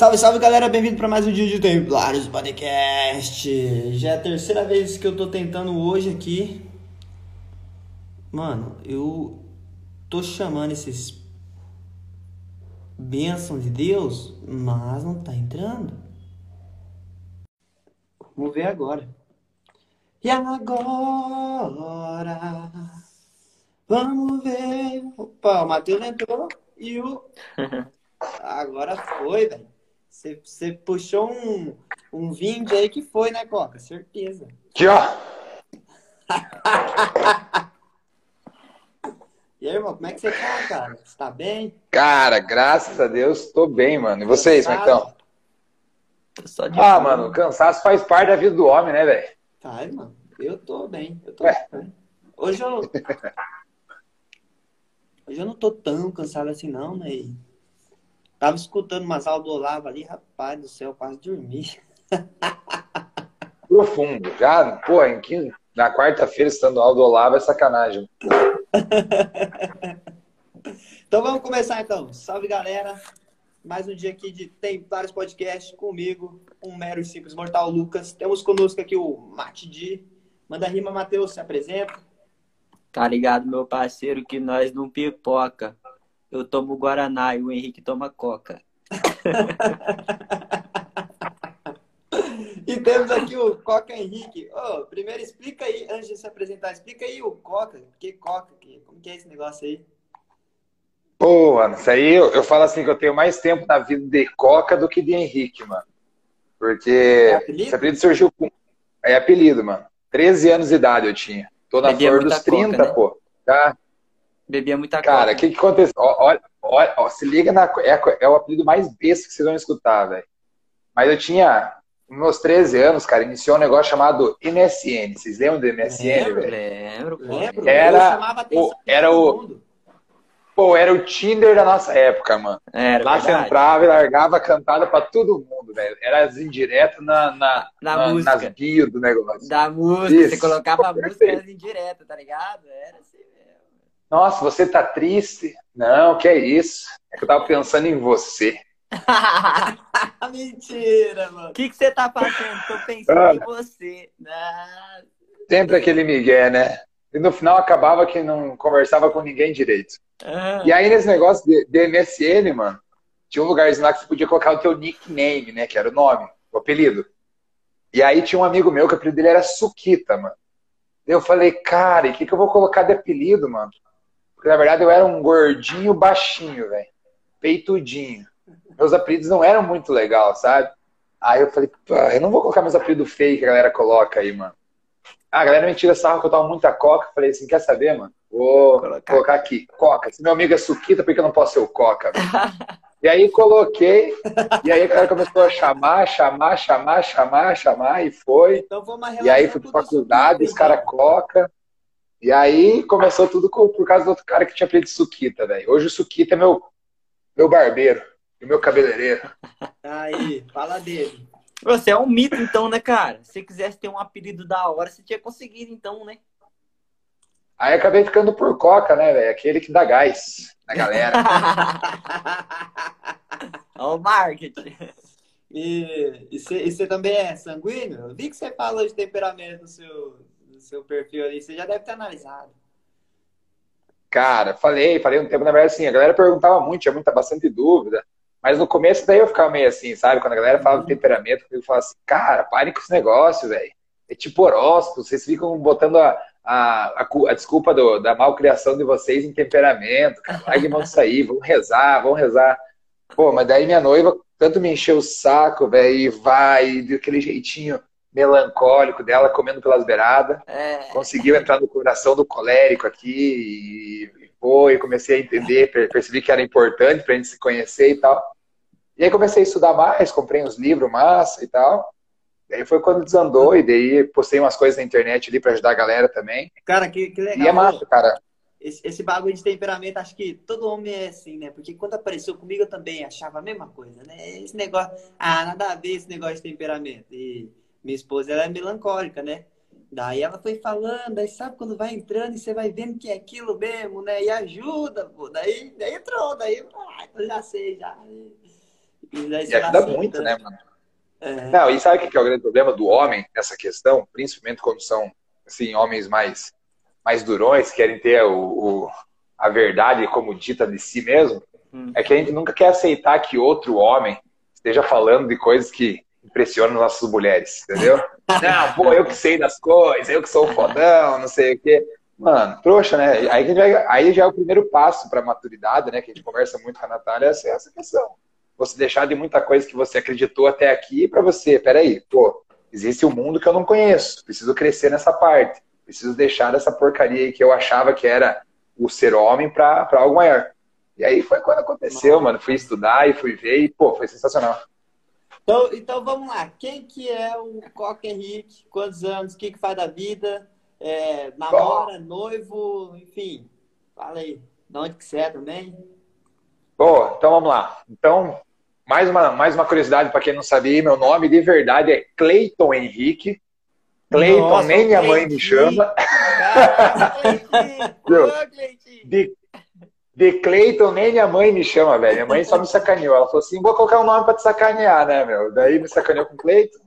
Salve, salve galera, bem-vindo para mais um dia de Templários Podcast. Já é a terceira vez que eu tô tentando hoje aqui. Mano, eu tô chamando esses bênçãos de Deus, mas não tá entrando. Vamos ver agora. E agora? Vamos ver. Opa, o Matheus entrou e o. Agora foi, velho. Você puxou um, um vinho aí que foi, né, Coca? Certeza. Aqui, ó. e aí, irmão, como é que você tá, cara? Você tá bem? Cara, graças a Deus, tô bem, mano. E vocês, como é que estão? Ah, mano, cansaço faz parte da vida do homem, né, velho? Tá, irmão. Eu tô bem. Eu tô bem. Hoje eu. Hoje eu não tô tão cansado assim, não, né? Tava escutando umas aulas do Olavo ali, rapaz do céu, quase dormi. Profundo. Já, pô, em quinta, na quarta-feira, estando aula do Olavo, é sacanagem. então vamos começar então. Salve galera. Mais um dia aqui de Templários Podcast comigo, um mero e simples mortal Lucas. Temos conosco aqui o Matidi. Manda rima, Matheus, se apresenta. Tá ligado, meu parceiro, que nós não pipoca eu tomo Guaraná e o Henrique toma Coca. e temos aqui o Coca Henrique. Oh, primeiro explica aí, antes de se apresentar, explica aí o Coca. Que Coca? Que, como que é esse negócio aí? Pô, mano, isso aí eu, eu falo assim que eu tenho mais tempo na vida de Coca do que de Henrique, mano. Porque é apelido? esse apelido surgiu com. É apelido, mano. 13 anos de idade eu tinha. Tô na Bebia flor dos 30, coca, né? pô. Tá? Bebia muita Cara, o que, que aconteceu? Olha, olha, ó, se liga na. É, é, o apelido mais besta que vocês vão escutar, velho. Mas eu tinha. Meus 13 anos, cara, iniciou um negócio chamado MSN. Vocês lembram do MSN, lembro, velho? Lembro, lembro. Era, o, era o. Pô, era o Tinder da nossa época, mano. Era, Lá verdade. você entrava e largava cantada pra todo mundo, velho. Era as indiretas na, na, na, na, música. nas bios do negócio. Da música, Isso. você colocava a música nas indiretas, tá ligado? Era assim. Nossa, você tá triste? Não, que é isso? É que eu tava pensando em você. Mentira, mano. O que, que você tá fazendo? Tô pensando ah, em você. Ah. Sempre aquele migué, né? E no final acabava que não conversava com ninguém direito. Ah. E aí nesse negócio de, de, MSN, mano, tinha um lugarzinho lá que você podia colocar o teu nickname, né? Que era o nome, o apelido. E aí tinha um amigo meu que o apelido dele era Suquita, mano. Eu falei, cara, e o que, que eu vou colocar de apelido, mano? Porque na verdade eu era um gordinho baixinho, velho. Peitudinho. Meus apelidos não eram muito legal, sabe? Aí eu falei, eu não vou colocar meus apelidos fake que a galera coloca aí, mano. Ah, a galera me tira sarro que eu tomo muita coca. Falei assim, quer saber, mano? Vou colocar, colocar aqui, coca. Se meu amigo é suquita, por que eu não posso ser o coca? e aí coloquei, e aí a galera começou a chamar, chamar, chamar, chamar, chamar, e foi. Então, e aí fui pra faculdade, os caras coca. E aí começou tudo por causa do outro cara que tinha apelido Suquita, velho. Hoje o Suquita é meu, meu barbeiro e meu cabeleireiro. Aí, fala dele. Você é um mito, então, né, cara? Se quisesse ter um apelido da hora, você tinha conseguido, então, né? Aí acabei ficando por Coca, né, velho? Aquele que dá gás na galera. Olha o marketing. E você também é sanguíneo? Eu vi que você falou de temperamento no seu, seu perfil ali, você já deve ter analisado. Cara, falei, falei um tempo, na verdade, assim, a galera perguntava muito, tinha muita, bastante dúvida, mas no começo daí eu ficava meio assim, sabe? Quando a galera fala uhum. do temperamento, eu falo assim, cara, parem com esse negócio, velho. É tipo horóscopo, vocês ficam botando a, a, a, a desculpa do, da malcriação de vocês em temperamento, cara, largue mão disso aí, vamos rezar, vamos rezar. Pô, mas daí minha noiva tanto me encheu o saco, velho, e vai, daquele jeitinho melancólico dela comendo pelas beiradas. É. Conseguiu entrar no coração do colérico aqui e foi, comecei a entender, percebi que era importante pra gente se conhecer e tal. E aí comecei a estudar mais, comprei uns livros massa e tal. E aí foi quando desandou e daí postei umas coisas na internet ali para ajudar a galera também. Cara, que, que legal. E é massa, cara. Esse, esse bagulho de temperamento, acho que todo homem é assim, né? Porque quando apareceu comigo, eu também achava a mesma coisa, né? Esse negócio, ah, nada a ver esse negócio de temperamento. E minha esposa, ela é melancólica, né? Daí ela foi falando, aí sabe quando vai entrando e você vai vendo que é aquilo mesmo, né? E ajuda, pô. Daí, daí entrou, daí, ah, eu já sei, já. E, e ajuda muito, né, mano? É. Não, e sabe o que é o grande problema do homem nessa questão? Principalmente quando são, assim, homens mais, mais durões, querem ter o, o a verdade como dita de si mesmo, hum. é que a gente nunca quer aceitar que outro homem esteja falando de coisas que impressionam nossas mulheres, entendeu? não, pô, eu que sei das coisas, eu que sou fodão, não sei o quê. Mano, trouxa, né? Aí, vai, aí já é o primeiro passo para maturidade, né? Que a gente conversa muito com a Natália, é essa questão. Você deixar de muita coisa que você acreditou até aqui para você, peraí, pô, existe um mundo que eu não conheço, preciso crescer nessa parte, preciso deixar essa porcaria aí que eu achava que era o ser homem para algo maior. E aí foi quando aconteceu, mano. Fui estudar e fui ver e, pô, foi sensacional. Então, então vamos lá. Quem que é o Coca Henrique? Quantos anos? O que, que faz da vida? É, namora, Bom. noivo, enfim. Fala aí. De onde que você é também? Bom, então vamos lá. Então, mais uma, mais uma curiosidade para quem não sabia, meu nome de verdade é Cleiton Henrique. Cleiton, nem minha mãe me chama. de, de Cleiton, nem minha mãe me chama, velho. Minha mãe só me sacaneou. Ela falou assim: vou colocar um nome pra te sacanear, né, meu? Daí me sacaneou com Cleiton.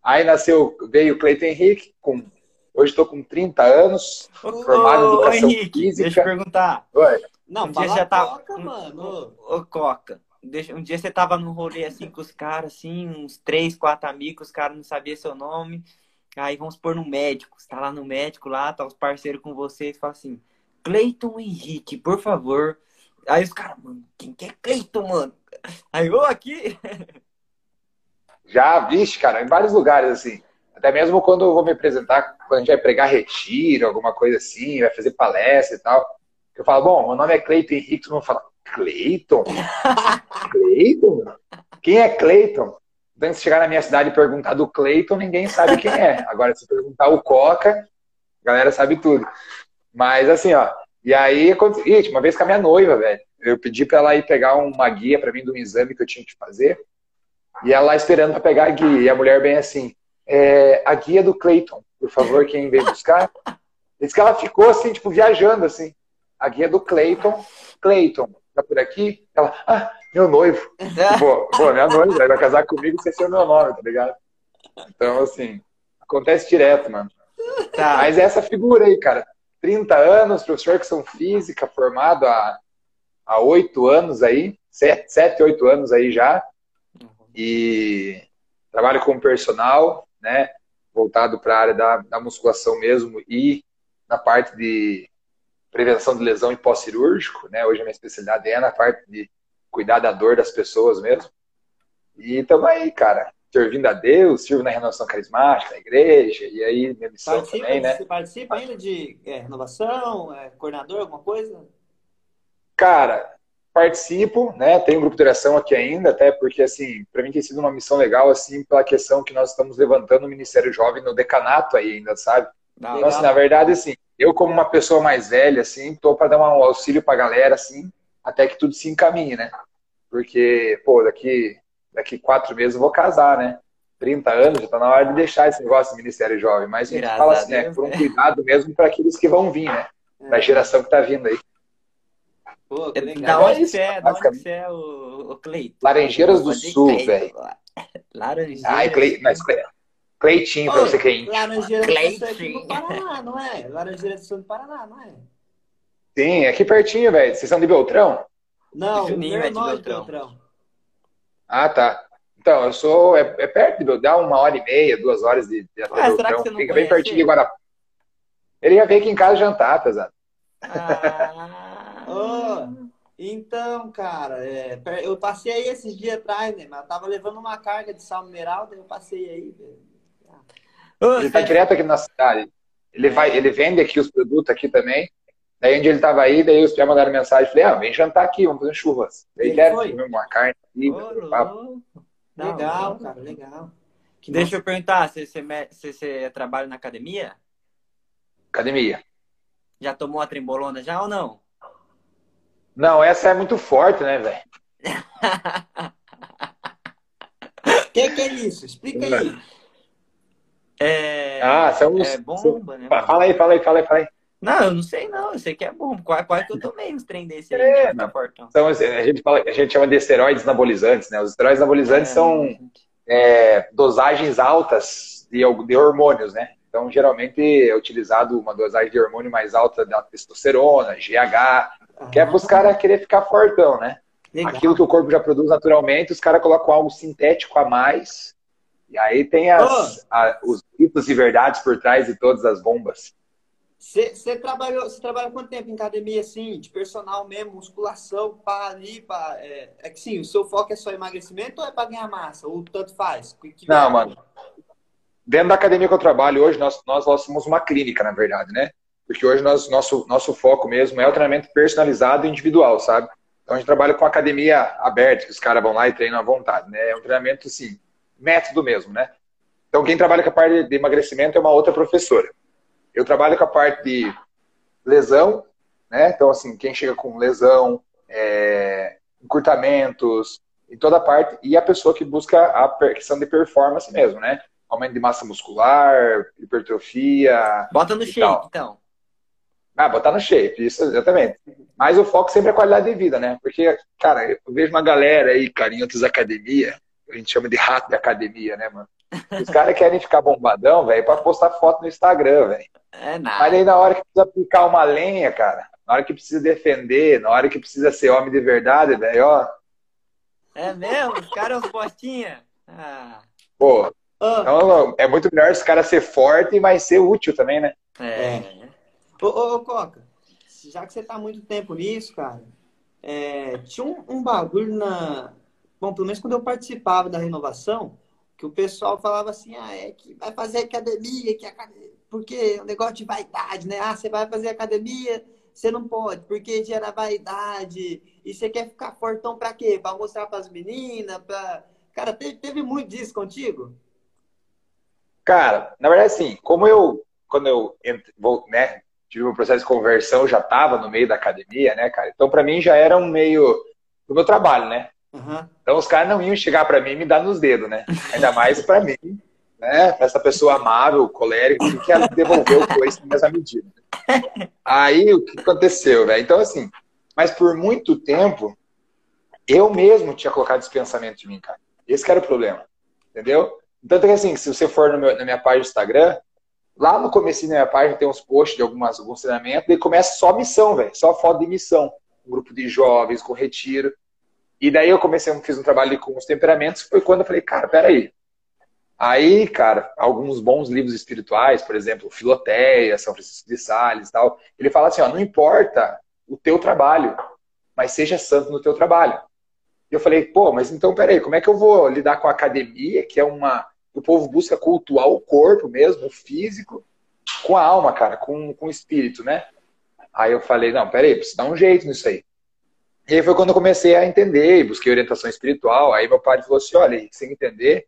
Aí nasceu, veio Cleiton Henrique, com, hoje estou com 30 anos, ô, formado em educação Henrique, física. Deixa eu perguntar. Oi. Não, um dia já tava. Coca, mano. Ô, Coca. Deixa, um dia você tava num rolê assim com os caras, assim, uns três, quatro amigos, os caras não sabiam seu nome. Aí vamos pôr no médico. Você tá lá no médico, lá, tá os parceiros com você e fala assim: Cleiton Henrique, por favor. Aí os caras, mano, quem que é Cleiton, mano? Aí eu aqui. Já, vixe, cara, em vários lugares, assim. Até mesmo quando eu vou me apresentar, quando a gente vai pregar retiro, alguma coisa assim, vai fazer palestra e tal. Eu falo, bom, meu nome é Cleiton Henrique, todo mundo fala, Cleiton? Cleiton? Quem é Cleiton? Então, se chegar na minha cidade e perguntar do Cleiton, ninguém sabe quem é. Agora, se perguntar o Coca, a galera sabe tudo. Mas, assim, ó. E aí, Ih, uma vez com a minha noiva, velho. Eu pedi pra ela ir pegar uma guia para mim de um exame que eu tinha que fazer. E ela lá esperando para pegar a guia. E a mulher bem assim, é, a guia do Cleiton, por favor, quem veio buscar. Diz que ela ficou assim, tipo, viajando, assim. A guia do Cleiton. Cleiton, tá por aqui? Ela, ah, meu noivo. pô, pô, minha noiva vai casar comigo sem ser o meu nome, tá ligado? Então, assim, acontece direto, mano. Tá. Mas é essa figura aí, cara. 30 anos, professor que são física, formado há, há 8 anos aí, 7, 7, 8 anos aí já. E trabalho com personal, né? Voltado para a área da, da musculação mesmo e na parte de prevenção de lesão e pós-cirúrgico, né? Hoje a minha especialidade é na parte de cuidar da dor das pessoas mesmo. E estamos aí, cara, servindo a Deus, sirvo na renovação carismática, na igreja, e aí minha missão participa, também, né? Você participa ainda de é, renovação, é, coordenador, alguma coisa? Cara, participo, né? Tenho um grupo de oração aqui ainda, até porque, assim, para mim tem sido uma missão legal, assim, pela questão que nós estamos levantando o Ministério Jovem no decanato aí ainda, sabe? Não, então, assim, na verdade, assim, eu como uma pessoa mais velha, assim, tô para dar um auxílio pra galera, assim, até que tudo se encaminhe, né? Porque, pô, daqui, daqui quatro meses eu vou casar, né? 30 anos, já tá na hora de deixar esse negócio do Ministério Jovem. Mas a gente Graças fala assim, né? Por um cuidado mesmo para aqueles que vão vir, né? Da geração que tá vindo aí. Pô, que legal. Da onde você é, da onde você é o, o Cleiton? Laranjeiras do Sul, velho. Laranjeiras. Ai, Cle... Mas, Cleitinho, pra você que é íntimo. Laranjeiras do Sul é do Paraná, não é? Laranjeiras do Sul do Paraná, não é? Sim, aqui pertinho, velho. Vocês são de Beltrão? Não, Juninho é de Beltrão. Beltrão. Ah, tá. Então, eu sou. É, é perto de dá uma hora e meia, duas horas de, de até Beltrão. Será que você não Fica bem pertinho de Guarapá. Ele ia vir aqui em casa jantar, pesado. Ah, oh, então, cara, é, eu passei aí esses dias atrás, né? Mas eu tava levando uma carga de sal mineral, daí eu passei aí. Ele tá direto aqui na cidade. Ele, vai, ele vende aqui os produtos aqui também. Daí onde ele tava aí, daí os pés mandaram mensagem, falei, ah, vem jantar aqui, vamos fazer churras. Daí ele comer uma carne aqui, oh, Legal, cara, legal. Que Deixa eu perguntar, você, você, você, você trabalha na academia? Academia. Já tomou a trembolona já ou não? Não, essa é muito forte, né, velho? O que, que, é isso? Explica aí. É, ah, são os... É bomba, né? Fala aí, fala aí, fala aí, fala aí. Não, eu não sei não, eu sei que é bom. Quase, quase que eu tomei uns trem desse aí, é, não. Então, assim, a gente, fala, a gente chama de esteroides anabolizantes, né? Os esteroides anabolizantes é, são é, dosagens altas de, de hormônios, né? Então, geralmente é utilizado uma dosagem de hormônio mais alta da testosterona, GH, que é para os caras querer ficar fortão, né? Legal. Aquilo que o corpo já produz naturalmente, os caras colocam algo sintético a mais. E aí tem as, oh. a, os mitos e verdades por trás de todas as bombas. Você trabalhou, você trabalha quanto tempo em academia, assim, de personal mesmo, musculação, para ali, para... É, é, que sim, o seu foco é só emagrecimento ou é para ganhar massa? Ou tanto faz? Que Não, mano. Dentro da academia que eu trabalho hoje, nós, nós, nós somos uma clínica, na verdade, né? Porque hoje nós, nosso, nosso foco mesmo é o treinamento personalizado e individual, sabe? Então a gente trabalha com academia aberta, que os caras vão lá e treinam à vontade, né? É um treinamento, assim, método mesmo, né? Então quem trabalha com a parte de emagrecimento é uma outra professora. Eu trabalho com a parte de lesão, né? Então, assim, quem chega com lesão, é, encurtamentos, em toda a parte, e a pessoa que busca a questão de performance mesmo, né? Aumento de massa muscular, hipertrofia. Bota no shape, tal. então. Ah, botar no shape, isso exatamente. Mas o foco sempre é a qualidade de vida, né? Porque, cara, eu vejo uma galera aí, cara, em outras academias, a gente chama de rato de academia, né, mano? Os caras querem ficar bombadão, velho, pra postar foto no Instagram, velho. É nada. Mas aí na hora que precisa picar uma lenha, cara, na hora que precisa defender, na hora que precisa ser homem de verdade, velho, ó. É mesmo? Os caras postinha. Ah. Pô, oh. então, é muito melhor os caras ser forte, mas ser útil também, né? É. é. Ô, ô, ô, Coca, já que você tá há muito tempo nisso, cara, é, tinha um, um bagulho na. Bom, pelo menos quando eu participava da renovação, que o pessoal falava assim, ah, é que vai fazer academia, que academia, porque é um negócio de vaidade, né? Ah, você vai fazer academia, você não pode, porque gera vaidade, e você quer ficar fortão pra quê? Pra mostrar pras meninas, pra... Cara, teve, teve muito disso contigo? Cara, na verdade, assim, como eu, quando eu vou, né, tive um processo de conversão, já tava no meio da academia, né, cara? Então, para mim, já era um meio do meu trabalho, né? Uhum. Então os caras não iam chegar para mim e me dar nos dedos, né? Ainda mais para mim, né? Pra essa pessoa amável, colérica, que quer devolver o coice na mesma medida. Aí o que aconteceu, velho? Então, assim, mas por muito tempo, eu mesmo tinha colocado esse pensamento em mim, cara. Esse era o problema. Entendeu? Que assim, se você for meu, na minha página do Instagram, lá no começo da minha página tem uns posts de algumas, alguns treinamentos, e começa só missão, velho. Só foto de missão. Um grupo de jovens com retiro. E daí eu comecei, fiz um trabalho com os temperamentos, foi quando eu falei, cara, peraí. Aí, cara, alguns bons livros espirituais, por exemplo, Filoteia, São Francisco de Sales e tal, ele fala assim, ó, não importa o teu trabalho, mas seja santo no teu trabalho. E eu falei, pô, mas então, peraí, como é que eu vou lidar com a academia, que é uma... O povo busca cultuar o corpo mesmo, o físico, com a alma, cara, com, com o espírito, né? Aí eu falei, não, peraí, preciso dar um jeito nisso aí. E aí foi quando eu comecei a entender e busquei orientação espiritual. Aí meu pai falou assim: olha, sem entender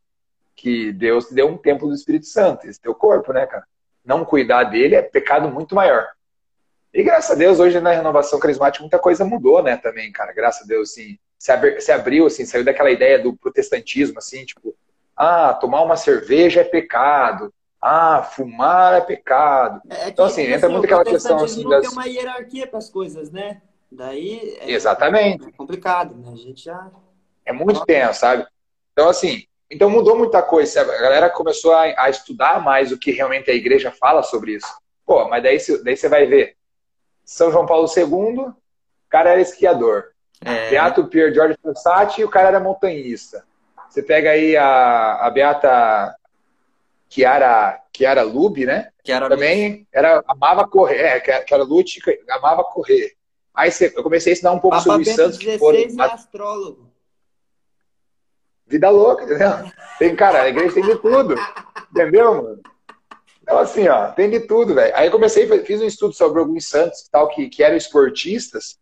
que Deus te deu um templo do Espírito Santo, esse teu corpo, né, cara? Não cuidar dele é pecado muito maior. E graças a Deus, hoje na renovação carismática, muita coisa mudou, né, também, cara. Graças a Deus, assim, se, se abriu, assim, saiu daquela ideia do protestantismo, assim, tipo, ah, tomar uma cerveja é pecado. Ah, fumar é pecado. É, é então, assim, entra assim, muito aquela questão assim. Das... tem uma hierarquia para as coisas, né? Daí é, Exatamente. É complicado, né? A gente já. É muito tenso, sabe? Então, assim, então mudou muita coisa. A galera começou a, a, estudar mais o que realmente a igreja fala sobre isso. Pô, mas daí, daí você vai ver. São João Paulo II, o cara era esquiador. É. Beato Pier George Fossati, o cara era montanhista. Você pega aí a, a Beata Chiara, Chiara Lube, né? Chiara Também era, amava correr. É, Chiara Lute amava correr. Aí eu comecei a ensinar um pouco Papa sobre Bento Santos. 16 foram... é astrólogo. Vida louca, entendeu? Tem, cara, a igreja tem de tudo. Entendeu, mano? Então, assim, ó, tem de tudo, velho. Aí eu comecei, fiz um estudo sobre alguns santos tal, que, que eram esportistas.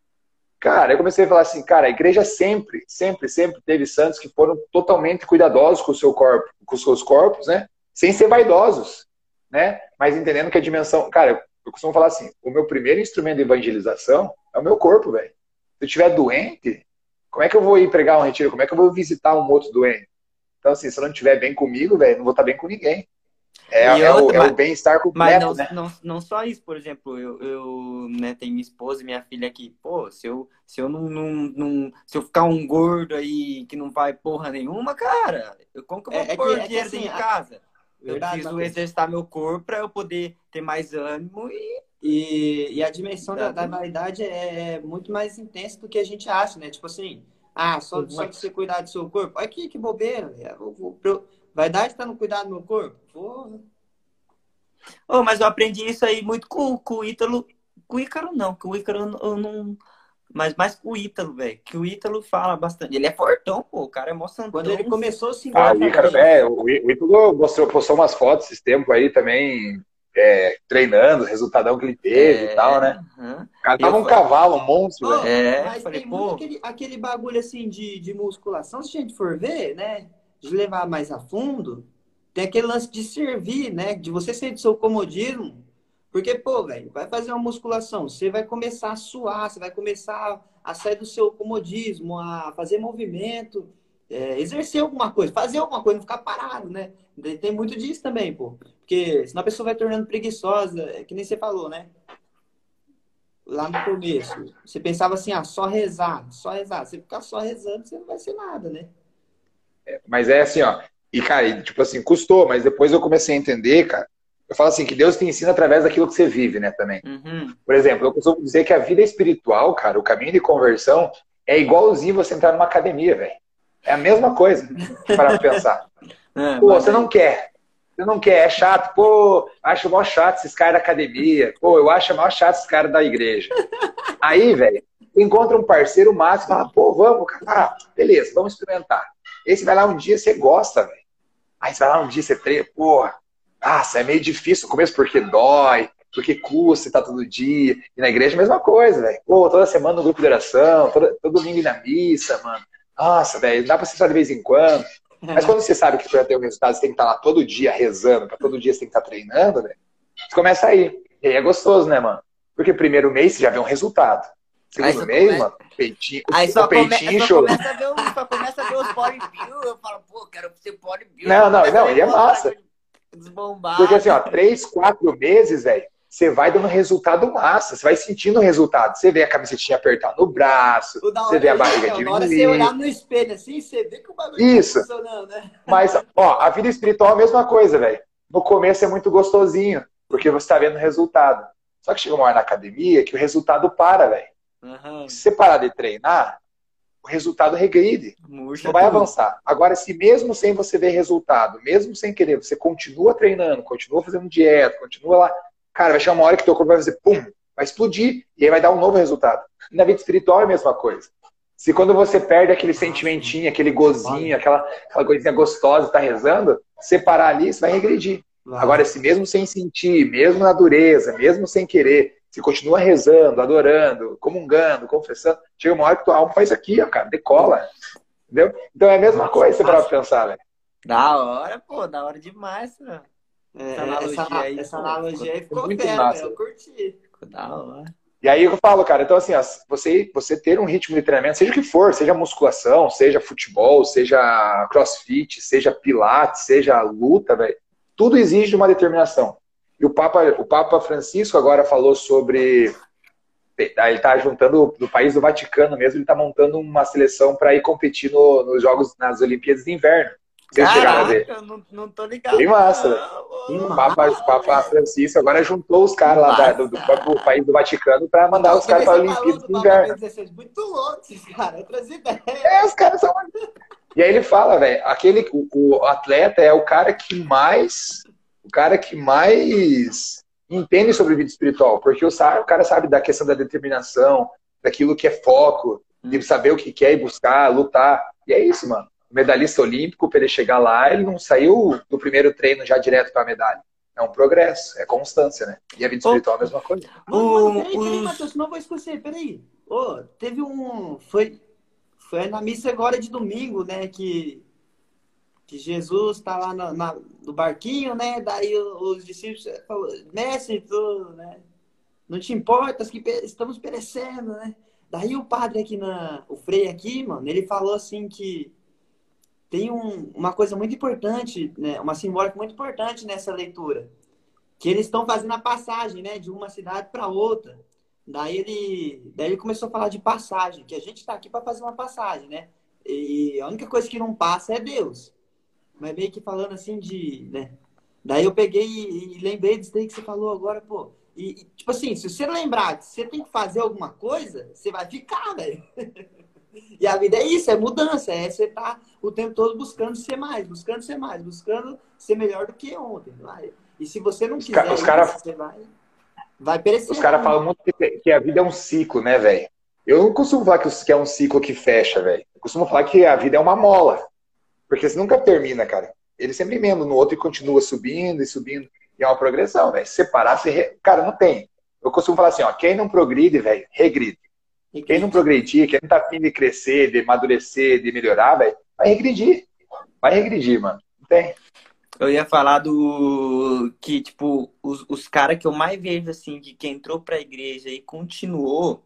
Cara, eu comecei a falar assim, cara, a igreja sempre, sempre, sempre teve santos que foram totalmente cuidadosos com o seu corpo, com os seus corpos, né? Sem ser vaidosos, né? Mas entendendo que a dimensão. Cara, eu costumo falar assim: o meu primeiro instrumento de evangelização é o meu corpo, velho. Se eu estiver doente, como é que eu vou ir pregar um retiro? Como é que eu vou visitar um outro doente? Então, assim, se eu não estiver bem comigo, velho, não vou estar bem com ninguém. É, é, é, o, é o bem-estar completo, mas não, né? não, não só isso, por exemplo, eu, eu né, tenho minha esposa e minha filha aqui. Pô, se eu, se eu não, não, não, Se eu ficar um gordo aí que não vai porra nenhuma, cara, eu, como que eu vou é, pôr é que, dinheiro é que, assim, em casa? Eu preciso exercitar meu corpo para eu poder ter mais ânimo e. E, e a dimensão da, da vaidade é muito mais intensa do que a gente acha, né? Tipo assim, ah, só, só de você cuidar do seu corpo. Olha que, que bobeira. Vaidade tá no cuidar do meu corpo? Porra. Oh, mas eu aprendi isso aí muito com, com o Ítalo. Com o Ícaro não, com o Ícaro eu não. Mas mais com o Ítalo, velho. Que o Ítalo fala bastante. Ele é fortão, pô. O cara é mó Quando ele começou a se Ah, o Ícaro, é. O Ítalo mostrou, postou umas fotos esse tempo aí também. É, treinando, o resultadão que ele teve é, e tal, né? Uhum. O cara tava um cavalo, um monstro, oh, É, mas falei, tem pô... aquele, aquele bagulho assim de, de musculação, se a gente for ver, né? De levar mais a fundo, tem aquele lance de servir, né? De você ser do seu comodismo. Porque, pô, velho, vai fazer uma musculação, você vai começar a suar, você vai começar a sair do seu comodismo, a fazer movimento, é, exercer alguma coisa, fazer alguma coisa, não ficar parado, né? Tem muito disso também, pô. Porque senão a pessoa vai tornando preguiçosa, é que nem você falou, né? Lá no começo, você pensava assim, ah, só rezar, só rezar. Você ficar só rezando, você não vai ser nada, né? É, mas é assim, ó, e, cara, tipo assim, custou, mas depois eu comecei a entender, cara. Eu falo assim, que Deus te ensina através daquilo que você vive, né, também. Uhum. Por exemplo, eu costumo dizer que a vida espiritual, cara, o caminho de conversão, é igualzinho você entrar numa academia, velho. É a mesma coisa, para pensar. É, pô, você não quer. Você não quer, é chato. Pô, acho mó chato esses caras da academia. Pô, eu acho mó chato esses caras da igreja. Aí, velho, encontra um parceiro e fala, pô, vamos, cara. Ah, beleza, vamos experimentar. Esse vai lá um dia, você gosta, velho. Aí você vai lá um dia, você treina, porra, nossa, é meio difícil no começo porque dói, porque custa e tá todo dia. E na igreja a mesma coisa, velho. Pô, toda semana no grupo de oração, todo, todo domingo ir na missa, mano. Nossa, velho, dá pra você só de vez em quando. Mas quando você sabe que para ter um resultado, você tem que estar tá lá todo dia rezando, para todo dia você tem que estar tá treinando, velho. Você começa aí. E aí é gostoso, né, mano? Porque primeiro mês você já vê um resultado. Segundo mês, começa... mano, peitinho, aí só o peitinho come... show. Começa a ver, só começa a ver os bodybuilders, eu falo, pô, quero ser bodybuilder. Não, não, não, e é massa. Desbombar. Porque assim, ó, três, quatro meses, velho, você vai dando resultado massa, você vai sentindo o resultado. Você vê a camisetinha apertar no braço, você vê a barriga diminuir. Na hora você olhar no espelho assim, você vê que o bagulho Isso. tá funcionando, né? Mas, ó, a vida espiritual é a mesma coisa, velho. No começo é muito gostosinho, porque você tá vendo o resultado. Só que chega uma hora na academia que o resultado para, velho. Uhum. Se você parar de treinar, o resultado regride. Murcha não vai tudo. avançar. Agora, se mesmo sem você ver resultado, mesmo sem querer, você continua treinando, continua fazendo dieta, continua lá, cara, vai chegar uma hora que teu corpo vai fazer pum, vai explodir e aí vai dar um novo resultado. E na vida espiritual é a mesma coisa. Se quando você perde aquele sentimentinho, aquele gozinho, aquela, aquela coisinha gostosa, tá rezando, você parar ali, você vai regredir. Agora, se mesmo sem sentir, mesmo na dureza, mesmo sem querer, você continua rezando, adorando, comungando, confessando. Chega uma hora que tua alma faz aqui, ó, cara, decola. Entendeu? Então é a mesma Nossa, coisa para pensar, velho. Da hora, pô, da hora demais, né? Essa analogia essa, aí. Essa analogia aí ficou muito massa. eu curti. Ficou da hora. E aí eu falo, cara, então assim, você, você ter um ritmo de treinamento, seja o que for, seja musculação, seja futebol, seja crossfit, seja pilates, seja luta, velho, tudo exige uma determinação. E o Papa, o Papa Francisco agora falou sobre. Ele está juntando do país do Vaticano mesmo, ele está montando uma seleção para ir competir no, nos Jogos, nas Olimpíadas de Inverno. Vocês Caraca, chegaram a ver? Não, não tô ligado. Bem massa. Não, o Papa, o Papa Francisco agora juntou os caras lá do, do, do, país do Vaticano para mandar os caras para a Olimpíada de Inverno. Muito louco esses caras, outras ideias. É, os caras são. E aí ele fala, velho, aquele o, o atleta é o cara que mais o cara que mais entende sobre vida espiritual, porque o, cara sabe da questão da determinação, daquilo que é foco, de hum. saber o que quer e buscar, lutar. E é isso, mano. O medalhista olímpico, para ele chegar lá, ele não saiu do primeiro treino já direto para a medalha. É um progresso, é constância, né? E a vida espiritual é a mesma coisa. Mano, mano, peraí, peraí, Matheus, não vou esquecer, peraí. Oh, teve um. Foi, foi na missa agora de domingo, né? Que que Jesus está lá no, na, no, barquinho, né? Daí os discípulos falam, mestre, tu, né? Não te importas que estamos perecendo, né? Daí o padre aqui na, o Frei aqui, mano, ele falou assim que tem um, uma coisa muito importante, né? Uma simbólica muito importante nessa leitura. Que eles estão fazendo a passagem, né? De uma cidade para outra. Daí ele, daí ele começou a falar de passagem, que a gente está aqui para fazer uma passagem, né? E a única coisa que não passa é Deus. Mas meio que falando assim de, né? Daí eu peguei e, e lembrei disso daí que você falou agora, pô. E, tipo assim, se você lembrar que você tem que fazer alguma coisa, você vai ficar, velho. e a vida é isso, é mudança. É você tá o tempo todo buscando ser mais, buscando ser mais, buscando ser melhor do que ontem. Vai. E se você não quiser, os cara... você vai, vai perecer. Os caras falam muito que a vida é um ciclo, né, velho? Eu não costumo falar que é um ciclo que fecha, velho. Eu costumo falar que a vida é uma mola. Porque você nunca termina, cara. Ele sempre emenda no outro e continua subindo e subindo. E é uma progressão, velho. Separar, você. Re... Cara, não tem. Eu costumo falar assim, ó, quem não progride, velho, regride. E quem não progredir, quem não tá afim de crescer, de amadurecer, de melhorar, velho, vai regredir. Vai regredir, mano. Não tem. Eu ia falar do que, tipo, os, os caras que eu mais vejo, assim, de quem entrou pra igreja e continuou,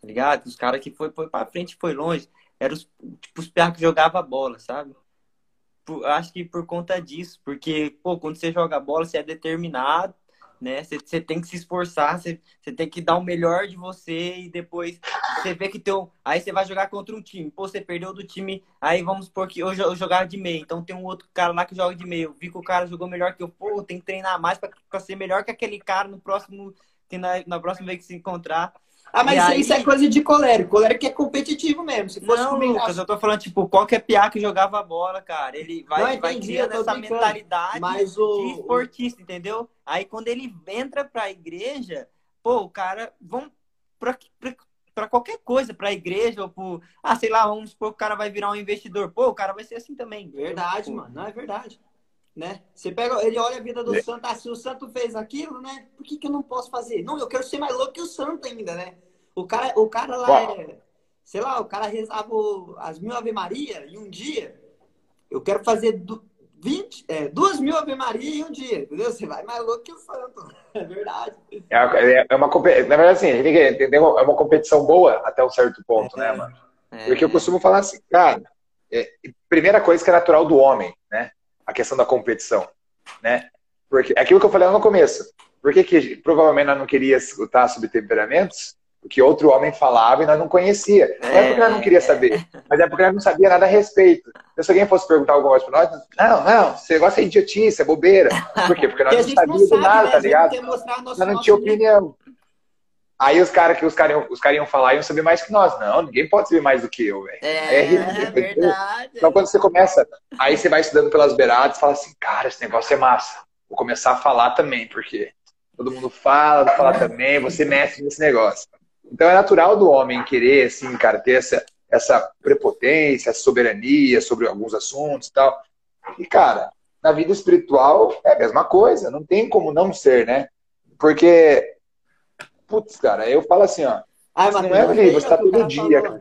tá ligado? Os caras que foi, foi pra frente foi longe, eram os, tipo, os piá que jogava bola, sabe? Por, acho que por conta disso, porque, pô, quando você joga bola, você é determinado, né? Você, você tem que se esforçar, você, você tem que dar o melhor de você e depois você vê que teu. Aí você vai jogar contra um time. Pô, você perdeu do time. Aí vamos supor que eu, eu jogava de meio. Então tem um outro cara lá que joga de meio. Eu vi que o cara jogou melhor que eu. Pô, tem que treinar mais para ser melhor que aquele cara no próximo. Na, na próxima vez que se encontrar. Ah, mas aí... isso é coisa de colérico. Colérico é competitivo mesmo. Se fosse não, comigo, Lucas, eu tô falando, tipo, qualquer piá que jogava bola, cara, ele vai, não, vai criando essa brincando. mentalidade mas o... de esportista, entendeu? Aí quando ele entra pra igreja, pô, o cara, vão pra, pra, pra qualquer coisa, pra igreja, ou pro, ah, sei lá, vamos supor que o cara vai virar um investidor. Pô, o cara vai ser assim também. Verdade, mano, não é verdade né? Você pega, ele olha a vida do é. santo, ah, se o santo fez aquilo, né? Por que, que eu não posso fazer? Não, eu quero ser mais louco que o santo ainda, né? O cara, o cara lá é, sei lá, o cara rezava as mil Ave Maria em um dia. Eu quero fazer du, 20, é, duas mil Ave Maria em um dia, entendeu? Você vai mais louco que o santo, é verdade. É, é, é uma, na verdade, assim, a gente tem que entender, é uma competição boa até um certo ponto, né, é, né, mano? Porque eu costumo falar assim, cara, é, primeira coisa que é natural do homem, né? A questão da competição, né? Porque é aquilo que eu falei no começo. Por que, que provavelmente nós não queríamos escutar sobre temperamentos? Porque outro homem falava e nós não conhecia. Não é porque nós não queria saber, mas é porque nós não sabia nada a respeito. Então, se alguém fosse perguntar alguma coisa para nós, não, não, esse negócio é idiotice, é bobeira. Por quê? Porque nós não sabíamos de nada, né? tá ligado? Nós não tinha opinião. Aí os caras que os caras os cara iam falar iam saber mais que nós. Não, ninguém pode saber mais do que eu, velho. É, é, é verdade. Então quando você começa, aí você vai estudando pelas beiradas e fala assim, cara, esse negócio é massa. Vou começar a falar também, porque todo mundo fala, vou falar também, você mexe nesse negócio. Então é natural do homem querer, assim, cara, ter essa, essa prepotência, essa soberania sobre alguns assuntos e tal. E, cara, na vida espiritual é a mesma coisa, não tem como não ser, né? Porque Putz, cara, eu falo assim, ó. Ai, não é livre, você tá todo dia, cara.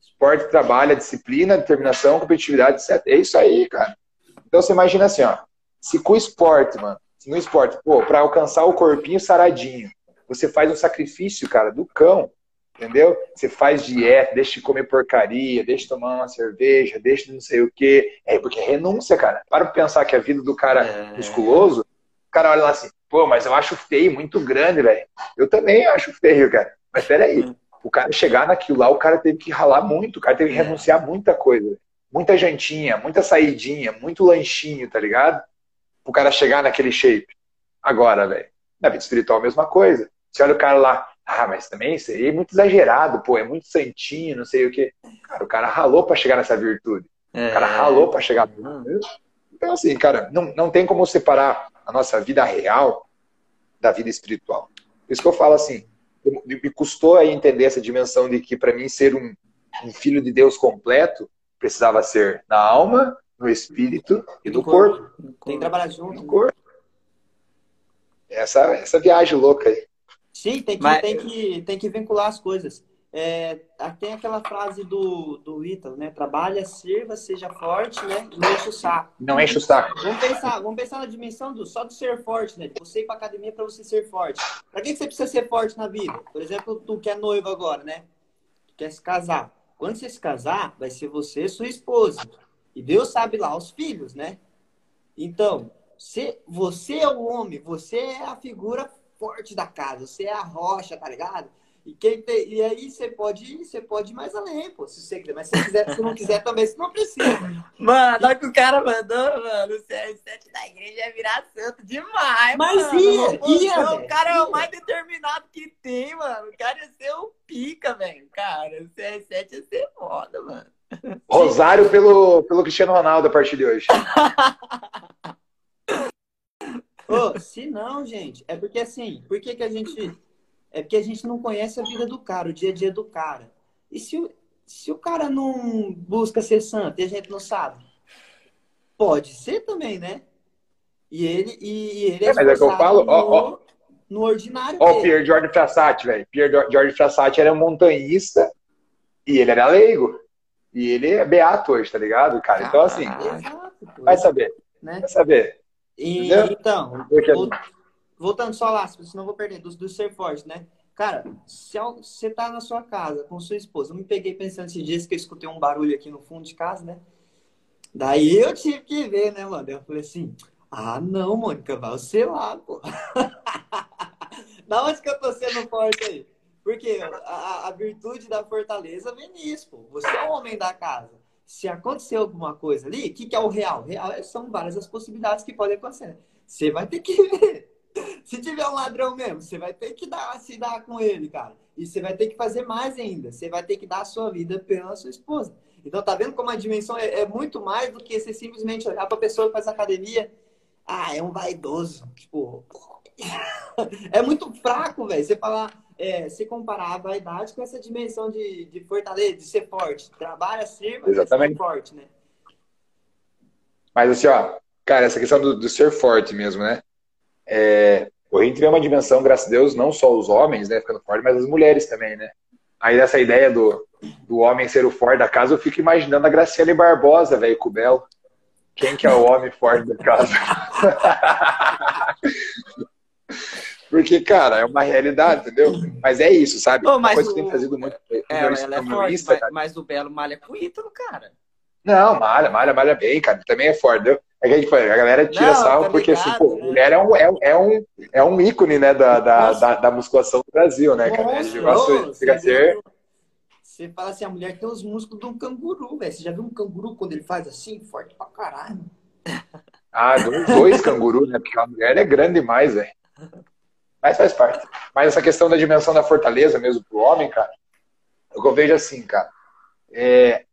Esporte, trabalho, disciplina, determinação, competitividade, etc. É isso aí, cara. Então você imagina assim, ó. Se com o esporte, mano, se no esporte, pô, pra alcançar o corpinho saradinho, você faz um sacrifício, cara, do cão, entendeu? Você faz dieta, deixa de comer porcaria, deixa de tomar uma cerveja, deixa de não sei o quê. É, porque é renúncia, cara. Para pra pensar que a vida do cara é... musculoso, o cara olha lá assim, Pô, mas eu acho feio, muito grande, velho. Eu também acho feio, cara. Mas peraí, hum. o cara chegar naquilo lá, o cara teve que ralar muito, o cara teve que é. renunciar muita coisa. Muita jantinha, muita saidinha, muito lanchinho, tá ligado? O cara chegar naquele shape. Agora, velho, na vida espiritual a mesma coisa. Você olha o cara lá, ah, mas também isso aí é muito exagerado, pô, é muito santinho, não sei o quê. Cara, o cara ralou para chegar nessa virtude. É. O cara é. ralou para chegar. Então, assim, cara, não, não tem como separar a nossa vida real da vida espiritual. Por isso que eu falo assim, me custou aí entender essa dimensão de que para mim ser um, um, filho de Deus completo precisava ser na alma, no espírito e no, corpo. corpo. Tem que trabalhar junto. No corpo. Essa, essa viagem louca aí. Sim, tem que, Mas... tem, que, tem que vincular as coisas. É, tem aquela frase do, do Ítalo, né? Trabalha, sirva, seja forte, né? Não enche o saco. Não enche o saco. Vamos pensar, vamos pensar na dimensão do, só do ser forte, né? Você ir pra academia para você ser forte. Para que, que você precisa ser forte na vida? Por exemplo, tu que é noivo agora, né? Tu quer se casar. Quando você se casar, vai ser você e sua esposa. E Deus sabe lá os filhos, né? Então, se, você é o homem, você é a figura forte da casa, você é a rocha, tá ligado? E, quem tem, e aí você pode ir, você pode ir mais além, pô, se você quiser. Mas se, quiser, se não quiser também, você não precisa. Mano, olha que o cara mandou, mano, o CR7 da igreja ia virar santo demais, Mas mano. ia, ia, O cara é o mais determinado que tem, mano. O cara ia ser o pica, velho. Cara, o CR7 ia ser foda, mano. Rosário pelo, pelo Cristiano Ronaldo a partir de hoje. Ô, se não, gente, é porque assim, por que, que a gente é porque a gente não conhece a vida do cara, o dia a dia do cara. E se, o, se o cara não busca ser santo e a gente não sabe? Pode ser também, né? E ele, e, ele é, é mas é que eu falo, no, ó, ó, no ordinário. Ó, o Pierre George Frassati, velho. Pierre George Frassati era um montanhista e ele era leigo. E ele é beato hoje, tá ligado, cara? Então, assim, Exato, vai saber. Né? Vai saber. E, então, voltando só lá, senão vou perder, do, do ser forte, né? Cara, se você tá na sua casa com sua esposa, eu me peguei pensando esses dias que eu escutei um barulho aqui no fundo de casa, né? Daí eu tive que ver, né, mano? Eu falei assim, ah, não, Mônica, vai sei lá, pô. da onde que eu tô sendo forte aí? Porque a, a virtude da fortaleza vem nisso, pô. Você é o homem da casa. Se acontecer alguma coisa ali, o que, que é o real? Real é, são várias as possibilidades que podem acontecer. Você vai ter que ver se tiver um ladrão mesmo, você vai ter que dar, se dar com ele, cara. E você vai ter que fazer mais ainda. Você vai ter que dar a sua vida pela sua esposa. Então, tá vendo como a dimensão é, é muito mais do que você simplesmente olhar pra pessoa que faz academia. Ah, é um vaidoso. Tipo, é muito fraco, velho. Você falar, é, se comparar a vaidade com essa dimensão de, de fortaleza, de ser forte. Trabalha, sirva, Exatamente. ser forte, né? Mas assim, ó, cara, essa questão do, do ser forte mesmo, né? É, o gente vê uma dimensão, graças a Deus, não só os homens, né, ficando forte, mas as mulheres também, né? Aí nessa ideia do, do homem ser o forte da casa, eu fico imaginando a Graciele Barbosa, velho, com o Belo. Quem que é o homem forte da casa? Porque, cara, é uma realidade, entendeu? Mas é isso, sabe? Ô, uma coisa o... que tem trazido muito. É, ela é forte, mas, mas, o Belo malha com o Ítalo, cara. Não, malha, malha, malha bem, cara. Também é forte, entendeu? É que a, gente, a galera tira não, sarro tá porque, assim, ligado, assim, pô, né? mulher é um, é, é, um, é um ícone, né, da, da, da, da, musculação do Brasil, né, cara? Nossa, negócio ser... Você fala assim, a mulher tem os músculos de um canguru, velho. Você já viu um canguru quando ele faz assim, forte pra caralho? Ah, dois cangurus, né? Porque a mulher é grande demais, velho. Mas faz parte. Mas essa questão da dimensão da fortaleza mesmo pro homem, cara, é o que eu vejo assim, cara. É,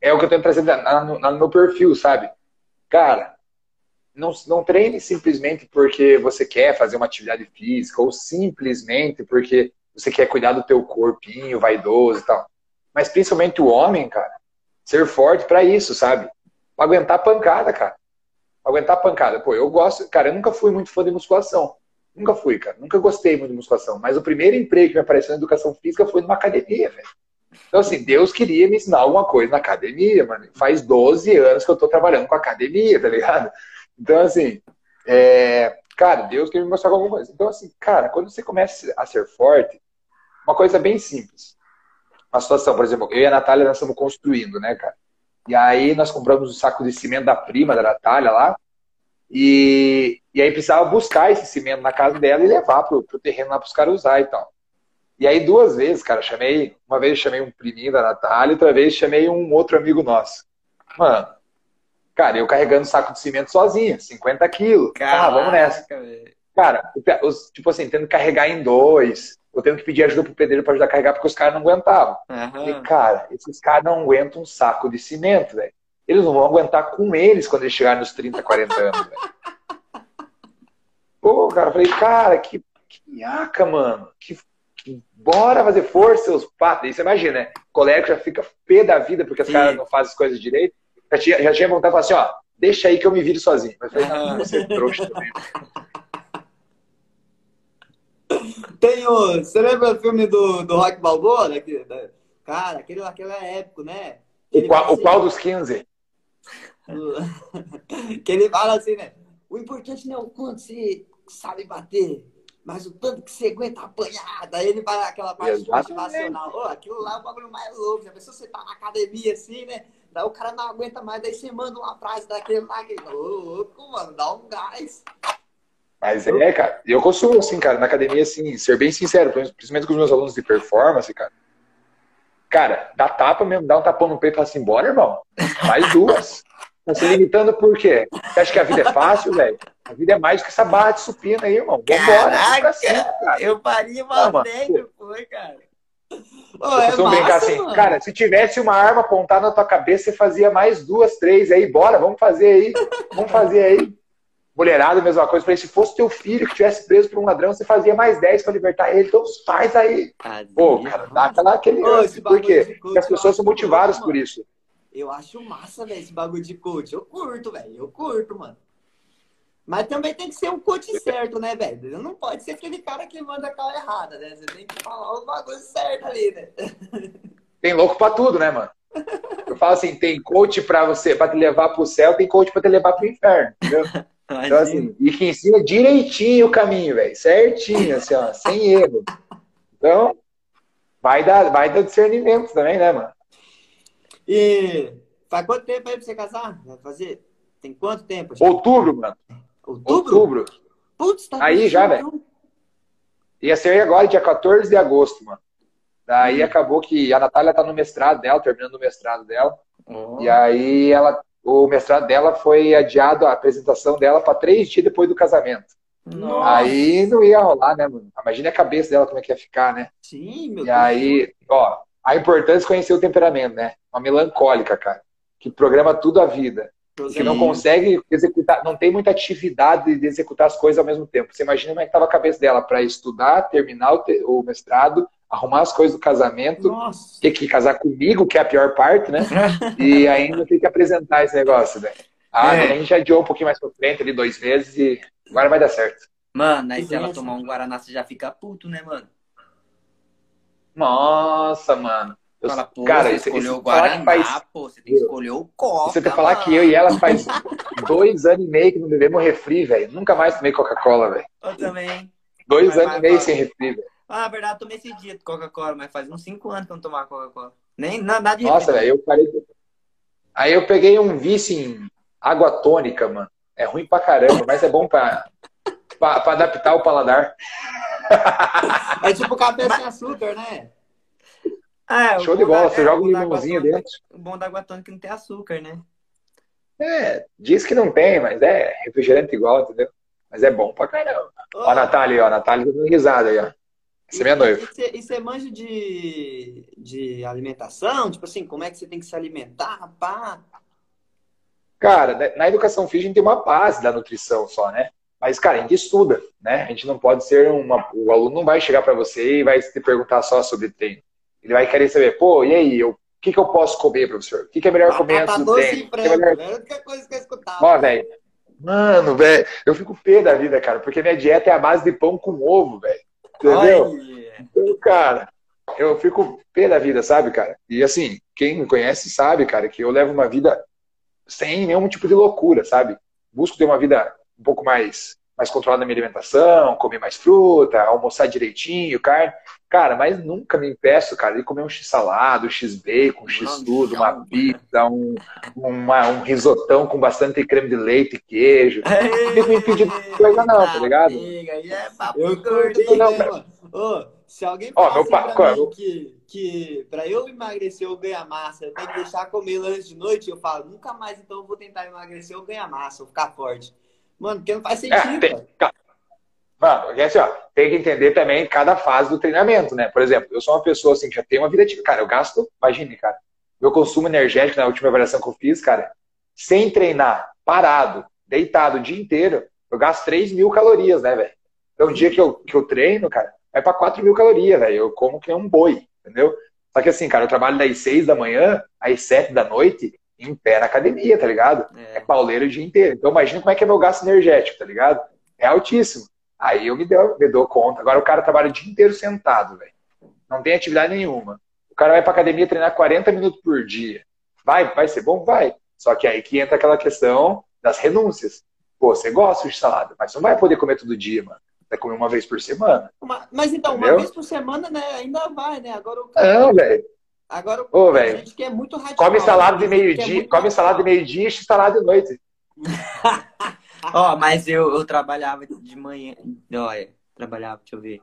é o que eu tenho trazido no meu perfil, sabe? Cara, não, não treine simplesmente porque você quer fazer uma atividade física ou simplesmente porque você quer cuidar do teu corpinho vaidoso e tal. Mas principalmente o homem, cara, ser forte para isso, sabe? Aguentar pancada, cara. Aguentar pancada. Pô, eu gosto, cara, eu nunca fui muito fã de musculação. Nunca fui, cara. Nunca gostei muito de musculação. Mas o primeiro emprego que me apareceu na educação física foi numa academia, velho. Então, assim, Deus queria me ensinar alguma coisa na academia, mano. Faz 12 anos que eu tô trabalhando com academia, tá ligado? Então, assim, é... cara, Deus queria me mostrar alguma coisa. Então, assim, cara, quando você começa a ser forte, uma coisa bem simples. Uma situação, por exemplo, eu e a Natália, nós estamos construindo, né, cara? E aí nós compramos um saco de cimento da prima da Natália lá, e, e aí precisava buscar esse cimento na casa dela e levar pro, pro terreno lá para os caras usar e tal. E aí, duas vezes, cara, chamei. Uma vez chamei um priminho da Natália, outra vez chamei um outro amigo nosso. Mano, cara, eu carregando saco de cimento sozinho, 50 quilos. Caraca, ah, vamos nessa. Cara, os, tipo assim, tendo que carregar em dois. Eu tendo que pedir ajuda pro pedreiro para ajudar a carregar porque os caras não aguentavam. Uhum. E, cara, esses caras não aguentam um saco de cimento, velho. Eles não vão aguentar com eles quando eles chegarem nos 30, 40 anos, velho. Pô, cara, eu falei, cara, que, que minhaca, mano. Que bora fazer força, seus patos. Aí você imagina, né? O colega já fica pé da vida porque os caras não fazem as coisas direito. Já tinha, já tinha vontade de falar assim, ó, deixa aí que eu me viro sozinho. Mas eu falei, não, você é trouxa também. Tem o... Você lembra do filme do, do Rock Balboa? Né? Cara, aquele, aquele é épico, né? O qual, assim, o qual dos 15? que ele fala assim, né? O importante não é o quanto você sabe bater, mas o tanto que você aguenta apanhar, daí ele vai aquela parte motivacional. Oh, aquilo lá é o bagulho mais louco. Já pensou você tá na academia assim, né? Daí o cara não aguenta mais, daí você manda uma frase daquele lá, que louco, mano, dá um gás. Mas é, cara, eu consumo, assim, cara, na academia, assim, ser bem sincero, principalmente com os meus alunos de performance, cara. Cara, dá tapa mesmo, dá um tapão no peito e fala assim, bora, irmão. Mais duas. Tá se limitando por quê? Você acha que a vida é fácil, velho? A vida é mais que essa barra de supina aí, irmão. Vambora. Caraca, cara. eu faria mal negro, foi, cara. Oh, é massa, brincar assim, mano. cara, se tivesse uma arma apontada na tua cabeça, você fazia mais duas, três aí, bora, vamos fazer aí, vamos fazer aí. Mulherada, mesma coisa. Falei, se fosse teu filho que tivesse preso por um ladrão, você fazia mais 10 para libertar ele. Então faz aí. Pô, cara, dá aquela, aquele lance. Por quê? Porque as pessoas são motivadas por isso. Eu acho massa, velho, esse bagulho de coach. Eu curto, velho. Eu curto, mano. Mas também tem que ser um coach certo, né, velho? Não pode ser aquele cara que manda a cara errada, né? Você tem que falar os bagulhos certos ali, né? Tem louco pra tudo, né, mano? Eu falo assim, tem coach pra você, pra te levar pro céu, tem coach pra te levar pro inferno, entendeu? Então, assim, e que ensina direitinho o caminho, velho. Certinho, assim, ó, sem erro. Então, vai dar, vai dar discernimento também, né, mano? E faz quanto tempo aí pra você casar? Vai fazer? Tem quanto tempo? Gente? Outubro, mano. Outubro? Outubro. Putz, tá Aí já, velho. Ia ser agora, dia 14 de agosto, mano. Daí hum. acabou que a Natália tá no mestrado dela, terminando o mestrado dela. Oh. E aí ela o mestrado dela foi adiado, a apresentação dela para três dias depois do casamento. Nossa. Aí não ia rolar, né, mano? Imagina a cabeça dela como é que ia ficar, né? Sim, meu E Deus. aí, ó, a importância de conhecer o temperamento, né? Uma melancólica, cara, que programa tudo a vida. Que não consegue executar, não tem muita atividade de executar as coisas ao mesmo tempo. Você imagina como é que estava a cabeça dela para estudar, terminar o, mestrado, arrumar as coisas do casamento, Nossa. ter que casar comigo, que é a pior parte, né? e ainda ter que apresentar esse negócio, velho. Ah, é. a gente adiou um pouquinho mais pra frente, ali dois vezes, e agora vai dar certo. Mano, aí se ela tomar um Guaraná, você já fica puto, né, mano? Nossa, mano. Eu, Fala, pô, cara, você escolheu o Guaraná, faz... pô, você tem que escolher o Coca. Você tem que falar mano. que eu e ela faz dois anos e meio que não bebemos refri, velho. Nunca mais tomei Coca-Cola, velho. Eu também. Dois vai, anos vai, e meio vai. sem refri, velho. Ah, na verdade, eu tomei esse dia de Coca-Cola, mas faz uns 5 anos que eu não tomava Coca-Cola. Nem nada de Nossa, velho, eu parei. Aí eu peguei um vício em água tônica, mano. É ruim pra caramba, mas é bom pra, pra, pra adaptar o paladar. É tipo café sem açúcar, né? É, Show de bola, você joga um limãozinho dentro. O bom da água tônica não tem açúcar, né? É, diz que não tem, mas é refrigerante igual, entendeu? Mas é bom pra caramba. Ó, a Natália, ó, a Natália dando risada aí, ó. Essa é minha noiva. E você manja de, de alimentação? Tipo assim, como é que você tem que se alimentar, pá? Cara, na educação física a gente tem uma base da nutrição só, né? Mas, cara, a gente estuda, né? A gente não pode ser uma... O aluno não vai chegar para você e vai te perguntar só sobre treino. Ele vai querer saber, pô, e aí, eu, o que, que eu posso comer, professor? O que, que é melhor comer antes do treino? Frango, é melhor... É a coisa que eu escutava. Ó, velho, Mano, velho, eu fico pé da vida, cara, porque minha dieta é a base de pão com ovo, velho. Entendeu? Ai. Então, cara, eu fico pé da vida, sabe, cara? E assim, quem me conhece sabe, cara, que eu levo uma vida sem nenhum tipo de loucura, sabe? Busco ter uma vida um pouco mais mais controlada na minha alimentação, comer mais fruta, almoçar direitinho, carne. Cara, mas nunca me impeço, cara, de comer um x-salado, um x-bacon, um x-tudo, uma pizza, um, uma, um risotão com bastante creme de leite e queijo. Não me impedir coisa não, tá ligado? É eu não, Ô, se alguém falar assim pra mim que, que pra eu emagrecer ou ganhar massa, eu tenho que deixar comer lanche de noite, eu falo, nunca mais então eu vou tentar emagrecer ou ganhar massa, ou ficar forte. Mano, porque não faz é, sentido. É, tem, mano, assim, ó, tem que entender também cada fase do treinamento, né? Por exemplo, eu sou uma pessoa assim que já tem uma vida ativa. Cara, eu gasto, imagine, cara, meu consumo energético na última avaliação que eu fiz, cara, sem treinar, parado, deitado o dia inteiro, eu gasto 3 mil calorias, né, velho? Então, um dia que eu, que eu treino, cara, vai pra 4 mil calorias, velho. Eu como que é um boi, entendeu? Só que assim, cara, eu trabalho das 6 da manhã às 7 da noite em pé na academia, tá ligado? É, é pauleiro o dia inteiro. Então imagina como é que é meu gasto energético, tá ligado? É altíssimo. Aí eu me, deu, me dou conta. Agora o cara trabalha o dia inteiro sentado, velho. Não tem atividade nenhuma. O cara vai pra academia treinar 40 minutos por dia. Vai, vai ser bom? Vai. Só que aí que entra aquela questão das renúncias. Pô, você gosta de salada, mas você não vai poder comer todo dia, mano. Vai comer uma vez por semana. Mas então, Entendeu? uma vez por semana, né? Ainda vai, né? Agora o cara... Não, velho. Agora, Ô, velho. que é muito radical. Come salada de meio-dia, é come salada de meio-dia e salada de noite. Ó, oh, mas eu, eu trabalhava de manhã. Olha, trabalhava, deixa eu ver.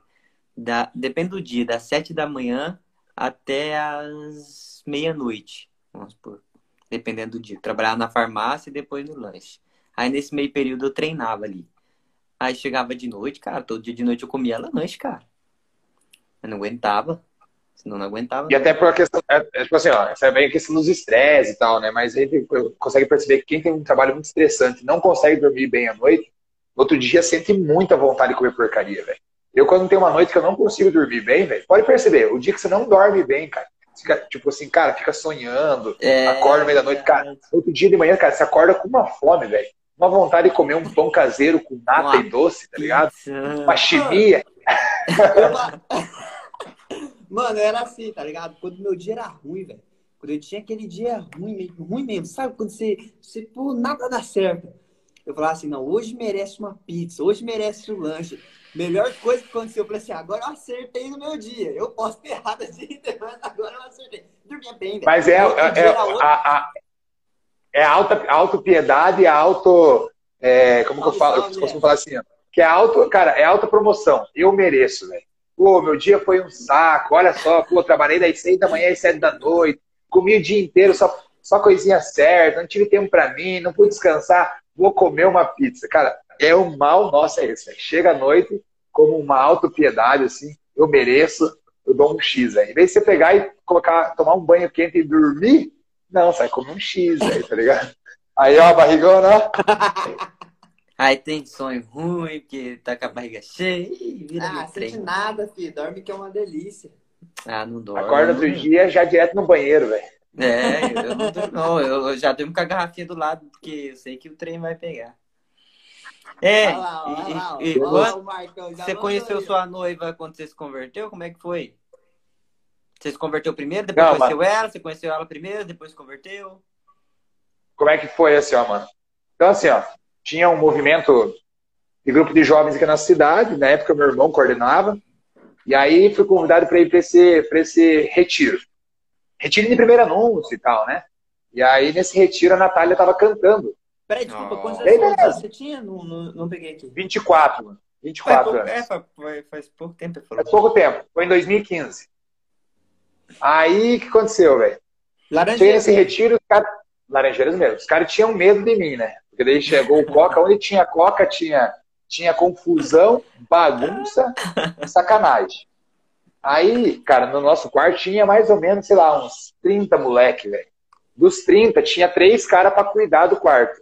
Da, depende do dia, das sete da manhã até as meia-noite. Vamos supor. Dependendo do dia. Trabalhava na farmácia e depois no lanche. Aí nesse meio período eu treinava ali. Aí chegava de noite, cara, todo dia de noite eu comia lanche, cara. Eu não aguentava. Senão não aguentava. E até por a questão, é, é, tipo assim, ó, essa é bem a questão dos estresses e tal, né? Mas a gente consegue perceber que quem tem um trabalho muito estressante não consegue dormir bem à noite, no outro dia sente muita vontade de comer porcaria, velho. Eu, quando tem uma noite que eu não consigo dormir bem, velho, pode perceber, o dia que você não dorme bem, cara, fica, tipo assim, cara, fica sonhando, é, acorda no meio da noite, cara, outro dia de manhã, cara, você acorda com uma fome, velho. Uma vontade de comer um pão caseiro com nata e doce, tá ligado? Uma chimia. Mano, era assim, tá ligado? Quando meu dia era ruim, velho. Quando eu tinha aquele dia ruim, ruim mesmo, sabe? Quando você, você por nada dá certo. Eu falava assim, não, hoje merece uma pizza, hoje merece um lanche. Melhor coisa que aconteceu, eu falei assim, agora eu acertei no meu dia. Eu posso ter errado assim, mas agora eu acertei. Dormia bem, velho. Mas é, é, é, a, a, é alta, autopiedade, auto. É, como que eu falo? Eu costumo falar assim, ó, que é auto, cara, é alta promoção. Eu mereço, velho. Pô, meu dia foi um saco, olha só, pô, trabalhei das seis da manhã às sete da noite, comi o dia inteiro só, só coisinha certa, não tive tempo para mim, não pude descansar, vou comer uma pizza. Cara, é o mal nosso é esse. Chega à noite, como uma autopiedade, assim, eu mereço, eu dou um X aí. Em vez de você pegar e colocar, tomar um banho quente e dormir, não, sai comer um X aí, tá ligado? Aí, ó, barrigona. Aí tem sonho ruim, porque tá com a barriga cheia. Ih, vira ah, sente nada, filho. Dorme que é uma delícia. Ah, não dorme. Acorda outro dia já direto no banheiro, velho. É, eu não durmo, não. Eu já durmo com a garrafinha do lado, porque eu sei que o trem vai pegar. É, olha lá, olha lá, e, e, quando Marcão, você conheceu aí. sua noiva quando você se converteu? Como é que foi? Você se converteu primeiro, depois não, conheceu ela, você conheceu ela primeiro, depois se converteu? Como é que foi assim, ó, mano? Então, assim, ó, tinha um movimento de grupo de jovens aqui na cidade, na época meu irmão coordenava, e aí fui convidado para ir para esse, esse retiro. Retiro de primeiro anúncio e tal, né? E aí nesse retiro a Natália estava cantando. Peraí, desculpa, quantos anos você tinha? Não, não, não peguei aqui. 24, mano. 24 pouco, anos. É, faz, faz pouco tempo. Faz pouco tempo. Foi em 2015. Aí, o que aconteceu, velho? Cheguei nesse retiro, os caras... Laranjeiras mesmo. Os caras tinham medo de mim, né? Porque daí chegou o Coca, onde tinha Coca, tinha, tinha confusão, bagunça e sacanagem. Aí, cara, no nosso quarto tinha mais ou menos, sei lá, uns 30 moleque, velho. Dos 30, tinha três caras para cuidar do quarto.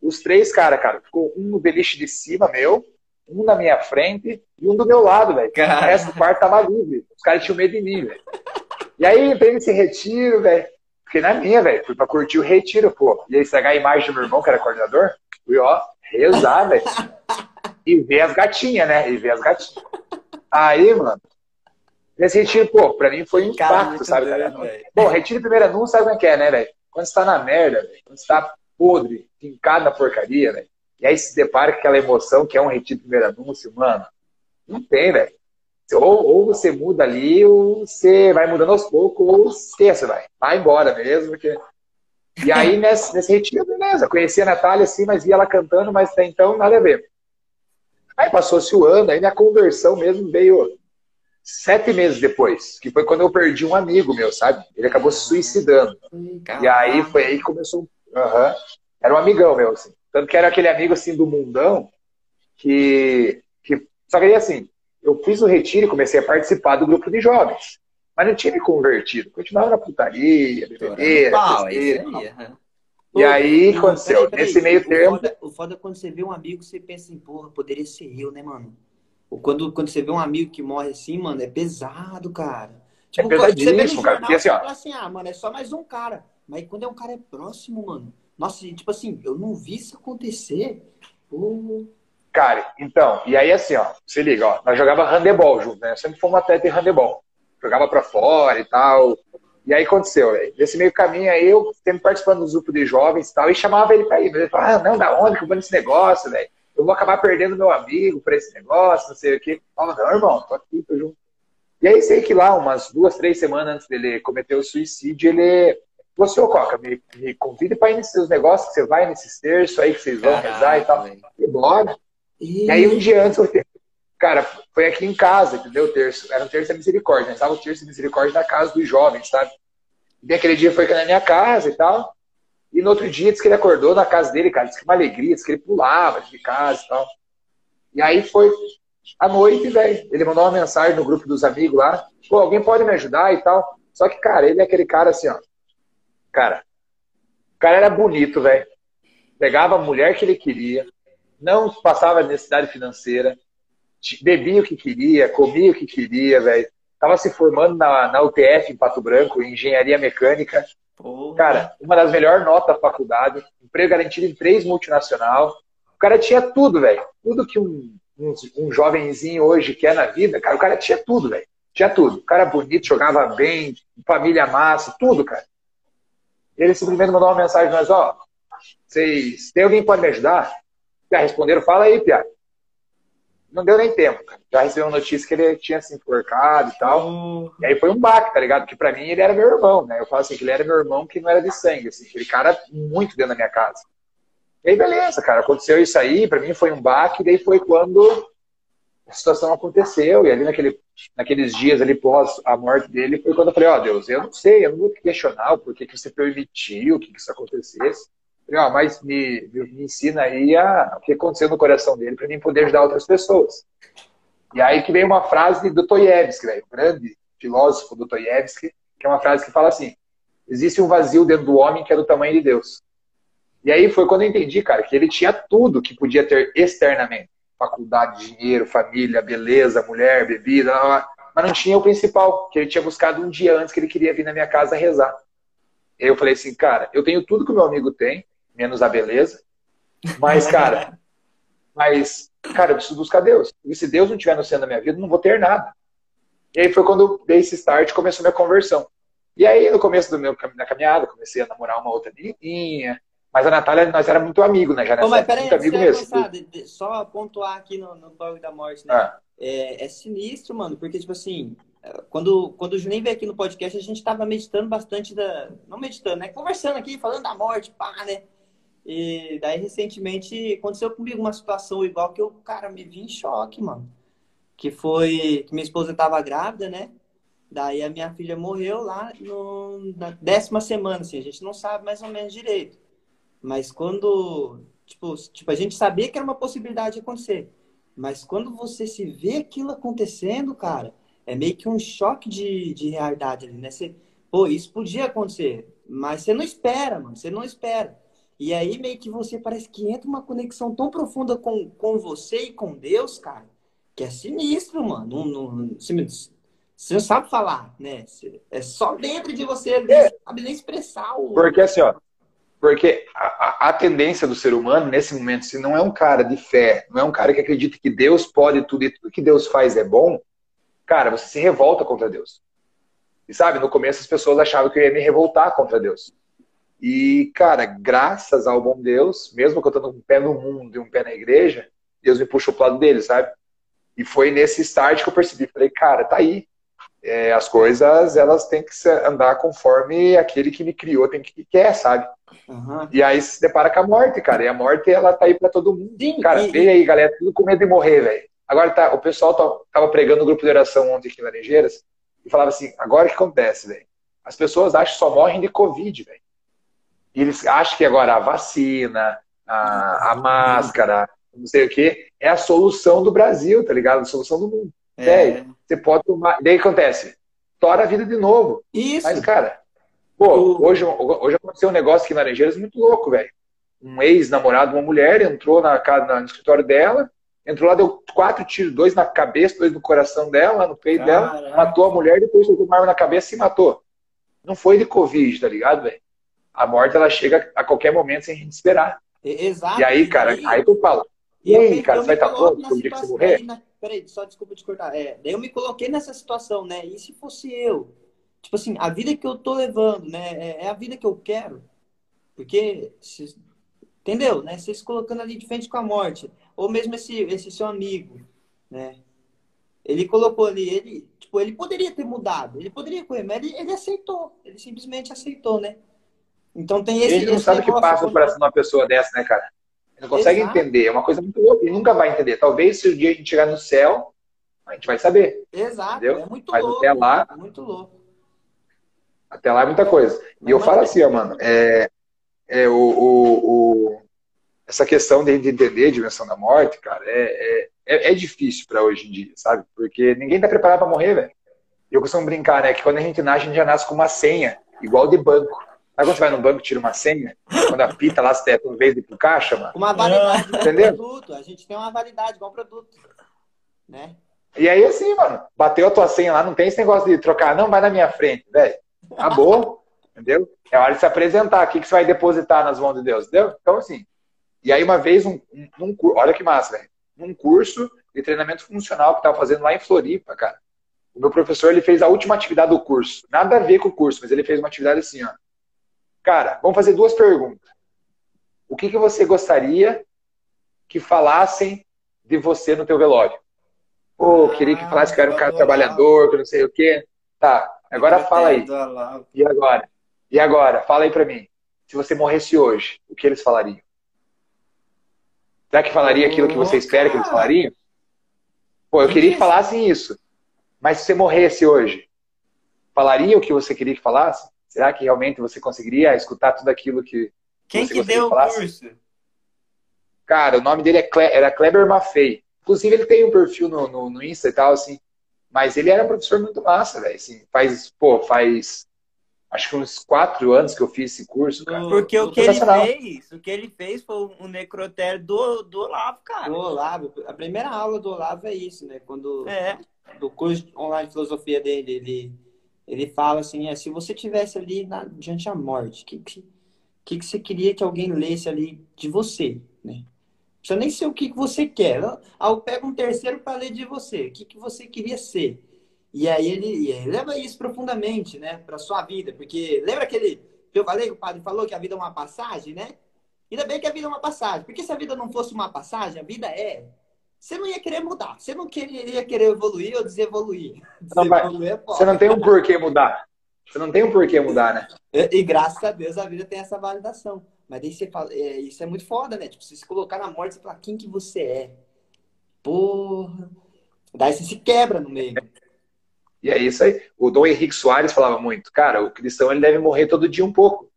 Os três caras, cara, ficou um no beliche de cima, meu, um na minha frente e um do meu lado, velho. O resto do quarto tava livre. Os caras tinham medo de mim, velho. E aí, entrei nesse retiro, velho. Fiquei na minha, velho. Fui pra curtir o retiro, pô. E aí, estragar a imagem do meu irmão, que era coordenador. Fui, ó, rezar, velho. E ver as gatinhas, né? E ver as gatinhas. Aí, mano. Nesse retiro, pô, pra mim foi um impacto, sabe, cara? Bom, retiro primeiro anúncio, sabe como é que é, né, velho? Quando você tá na merda, velho. Quando você tá podre, fincado na porcaria, velho. E aí se depara com aquela emoção que é um retiro primeiro anúncio, mano. Não tem, velho. Ou, ou você muda ali, ou você vai mudando aos poucos, ou esqueça, vai. Vai embora mesmo, porque... E aí, nesse, nesse retiro, beleza. Conheci a Natália, assim, mas via ela cantando, mas até então nada a ver. Aí passou-se o ano, aí minha conversão mesmo veio sete meses depois, que foi quando eu perdi um amigo meu, sabe? Ele acabou se suicidando. E aí foi aí que começou. Uhum. Era um amigão meu, assim. Tanto que era aquele amigo assim do mundão que. que... Só que aí assim, eu fiz o retiro e comecei a participar do grupo de jovens. Mas não tinha me convertido. Continuava na putaria, bebedeira. Pau, aí, E aí, aconteceu? Peraí, peraí. Nesse meio o termo. Foda, o foda é quando você vê um amigo, você pensa em, porra, poderia ser eu, né, mano? Ou quando, quando você vê um amigo que morre assim, mano, é pesado, cara. Tipo, é pesadíssimo, cara. Porque assim, ó. assim, ah, mano, é só mais um cara. Mas quando é um cara é próximo, mano. Nossa, tipo assim, eu não vi isso acontecer. Pô. Cara, então, e aí assim, ó, se liga, ó, nós jogava handebol junto, né? sempre fomos atleta de handebol. Jogava pra fora e tal. E aí aconteceu, velho. Nesse meio caminho aí, eu sempre participando do grupo de jovens e tal, e chamava ele pra ir. Mas ele falava, ah, não, da onde que eu vou nesse negócio, velho? Eu vou acabar perdendo meu amigo pra esse negócio, não sei o quê. Fala, não, irmão, tô aqui, tô junto. E aí sei que lá, umas duas, três semanas antes dele cometer o suicídio, ele falou assim, ô Coca, me, me convide para ir nesses negócios que você vai nesses terços aí que vocês vão rezar e tal. E bora. E... e aí um dia antes, cara, foi aqui em casa, entendeu? O terço. Era um terço da misericórdia, né? Estava o terço da misericórdia na casa dos jovens, sabe? E aquele dia foi na minha casa e tal. E no outro dia, disse que ele acordou na casa dele, cara, disse que uma alegria, disse que ele pulava de casa e tal. E aí foi à noite, velho. Ele mandou uma mensagem no grupo dos amigos lá. Pô, alguém pode me ajudar e tal. Só que, cara, ele é aquele cara assim, ó. Cara, o cara era bonito, velho. Pegava a mulher que ele queria, não passava necessidade financeira, bebia o que queria, comia o que queria, velho. Tava se formando na, na UTF em Pato Branco, em engenharia mecânica. Porra. Cara, uma das melhores notas da faculdade, emprego garantido em três multinacional. O cara tinha tudo, velho. Tudo que um, um, um jovenzinho hoje quer na vida, cara, o cara tinha tudo, velho. Tinha tudo. O cara bonito, jogava bem, família massa, tudo, cara. Ele simplesmente mandou uma mensagem nós, ó, vocês, tem alguém que pode me ajudar? Já responderam, fala aí, Piá. Não deu nem tempo, cara. Já recebeu notícia que ele tinha se enforcado e tal. Uhum. E aí foi um baque, tá ligado? Porque pra mim ele era meu irmão, né? Eu falo assim, que ele era meu irmão que não era de sangue, assim. Aquele cara muito dentro da minha casa. E aí, beleza, cara. Aconteceu isso aí, pra mim foi um baque. E daí foi quando a situação aconteceu. E ali naquele, naqueles dias ali pós a morte dele, foi quando eu falei, ó, oh, Deus, eu não sei, eu não vou questionar o porquê que você permitiu que isso acontecesse. Falei, mas me, me ensina aí a, o que aconteceu no coração dele para mim poder ajudar outras pessoas. E aí que vem uma frase do Dostoiévski, o grande filósofo do Dostoiévski, que é uma frase que fala assim: existe um vazio dentro do homem que é do tamanho de Deus. E aí foi quando eu entendi, cara, que ele tinha tudo que podia ter externamente faculdade, dinheiro, família, beleza, mulher, bebida, mas não tinha o principal, que ele tinha buscado um dia antes que ele queria vir na minha casa rezar. E eu falei assim, cara, eu tenho tudo que o meu amigo tem, menos a beleza, mas, cara, mas, cara, eu preciso buscar Deus. E se Deus não estiver no centro da minha vida, não vou ter nada. E aí foi quando eu dei esse start começou minha conversão. E aí, no começo do meu, da caminhada, comecei a namorar uma outra menininha, mas a Natália, nós éramos muito amigos, né? Já nessa, mas peraí, muito amigo mesmo. só pontuar aqui no, no blog da morte, né? Ah. É, é, sinistro, mano, porque, tipo assim, quando, quando o Juninho veio aqui no podcast, a gente tava meditando bastante da. Não meditando, né? Conversando aqui, falando da morte, pá, né? E daí, recentemente, aconteceu comigo uma situação igual que eu, cara, me vi em choque, mano. Que foi que minha esposa tava grávida, né? Daí a minha filha morreu lá no, na décima semana, assim, a gente não sabe mais ou menos direito. Mas quando, tipo, tipo, a gente sabia que era uma possibilidade de acontecer. Mas quando você se vê aquilo acontecendo, cara, é meio que um choque de, de realidade ali, né? Você, pô, isso podia acontecer, mas você não espera, mano, você não espera. E aí meio que você parece que entra uma conexão tão profunda com, com você e com Deus, cara, que é sinistro, mano. Não, não, você, você não sabe falar, né? É só dentro de você, não é. sabe nem expressar o. Porque assim, ó, porque a, a, tendência do ser humano, nesse momento, se não é um cara de fé, não é um cara que acredita que Deus pode tudo e tudo que Deus faz é bom, cara, você se revolta contra Deus. E sabe, no começo as pessoas achavam que eu ia me revoltar contra Deus. E, cara, graças ao bom Deus, mesmo que eu tô um pé no mundo e um pé na igreja, Deus me puxou pro lado dele, sabe? E foi nesse start que eu percebi. Falei, cara, tá aí. É, as coisas, elas têm que andar conforme aquele que me criou tem que quer, sabe? Uhum. E aí se depara com a morte, cara. E a morte, ela tá aí pra todo mundo. Sim, cara, e... aí, galera, tudo com medo de morrer, velho. Agora, tá, o pessoal tá, tava pregando no grupo de oração ontem aqui em Laranjeiras e falava assim, agora o que acontece, velho? As pessoas acham que só morrem de Covid, velho. E eles acham que agora a vacina, a, a máscara, não sei o quê, é a solução do Brasil, tá ligado? A solução do mundo. É. Você pode tomar. Daí acontece? Tora a vida de novo. Isso. Mas, cara, pô, hoje, hoje aconteceu um negócio aqui em Laranjeiras muito louco, velho. Um ex-namorado de uma mulher entrou na, na, no escritório dela, entrou lá, deu quatro tiros, dois na cabeça, dois no coração dela, no peito Caraca. dela, matou a mulher, depois jogou uma arma na cabeça e matou. Não foi de Covid, tá ligado, velho? A morte, ela chega a qualquer momento sem a gente esperar. Exato. E aí, cara, aí, aí tu fala, e aí, cara, você vai estar pronto pro dia que você morrer? Na... Peraí, só desculpa te cortar. É, daí eu me coloquei nessa situação, né? E se fosse eu? Tipo assim, a vida que eu tô levando, né? É, é a vida que eu quero. Porque, se, entendeu? Né? Você se colocando ali de frente com a morte. Ou mesmo esse, esse seu amigo, né? Ele colocou ali, ele, tipo, ele poderia ter mudado, ele poderia correr, mas ele, ele aceitou, ele simplesmente aceitou, né? Então tem esse. Ele não esse sabe o que passa no coração de uma pessoa dessa, né, cara? Não consegue Exato. entender, é uma coisa muito louca, ele nunca vai entender. Talvez se o dia a gente chegar no céu, a gente vai saber. Exato, entendeu? é muito Mas louco. até lá. É muito louco. Até lá é muita coisa. E eu falo assim, ó, mano, é, é o, o, o, essa questão de entender a dimensão da morte, cara, é, é, é, é difícil para hoje em dia, sabe? Porque ninguém tá preparado para morrer, velho. E eu costumo brincar, né, que quando a gente nasce, a gente já nasce com uma senha, igual de banco. Aí quando você vai no banco tira uma senha, quando apita lá, você tem vez de pro caixa, mano. Uma validade Entendeu? produto. A gente tem uma validade igual produto. Né? E aí, assim, mano, bateu a tua senha lá, não tem esse negócio de trocar, não, vai na minha frente, velho. Acabou, entendeu? É hora de se apresentar. O que, que você vai depositar nas mãos de Deus, entendeu? Então, assim. E aí, uma vez, um, um, um olha que massa, velho. Num curso de treinamento funcional que eu tava fazendo lá em Floripa, cara. O meu professor, ele fez a última atividade do curso. Nada a ver com o curso, mas ele fez uma atividade assim, ó. Cara, vamos fazer duas perguntas. O que, que você gostaria que falassem de você no teu velório? Pô, oh, queria que falasse que era um cara trabalhador, que não sei o quê. Tá, agora fala aí. E agora? E agora? Fala aí pra mim. Se você morresse hoje, o que eles falariam? Será que falaria aquilo que você espera que eles falariam? Pô, eu queria que falassem isso. Mas se você morresse hoje, falaria o que você queria que falasse? Será que realmente você conseguiria escutar tudo aquilo que. Quem que deu o curso? Cara, o nome dele é Cle... era Kleber Maffei. Inclusive, ele tem um perfil no, no, no Insta e tal, assim. Mas ele era um professor muito massa, velho. Assim, faz, pô, faz acho que uns quatro anos que eu fiz esse curso, cara. Porque o que ele fez, o que ele fez foi um necrotério do, do Olavo, cara. Do Olavo. A primeira aula do Olavo é isso, né? Quando é. do curso online de filosofia dele, ele, ele fala assim, é, se você tivesse ali na, diante da morte, o que, que, que, que você queria que alguém lesse ali de você, né? precisa nem ser o que você quer. Ah, eu pego um terceiro para ler de você. O que, que você queria ser? E aí ele, ele leva isso profundamente, né, para sua vida, porque lembra aquele que eu falei que o padre falou que a vida é uma passagem, né? Ainda bem que a vida é uma passagem, porque se a vida não fosse uma passagem, a vida é. Você não ia querer mudar, você não queria querer evoluir ou desevoluir. desevoluir é você não tem um porquê mudar. Você não tem um porquê mudar, né? E, e graças a Deus a vida tem essa validação. Mas daí você fala, é, isso é muito foda, né? Tipo, você se colocar na morte, você fala, quem que você é? Porra. Daí você se quebra no meio. E é isso aí. O Dom Henrique Soares falava muito, cara, o cristão ele deve morrer todo dia um pouco.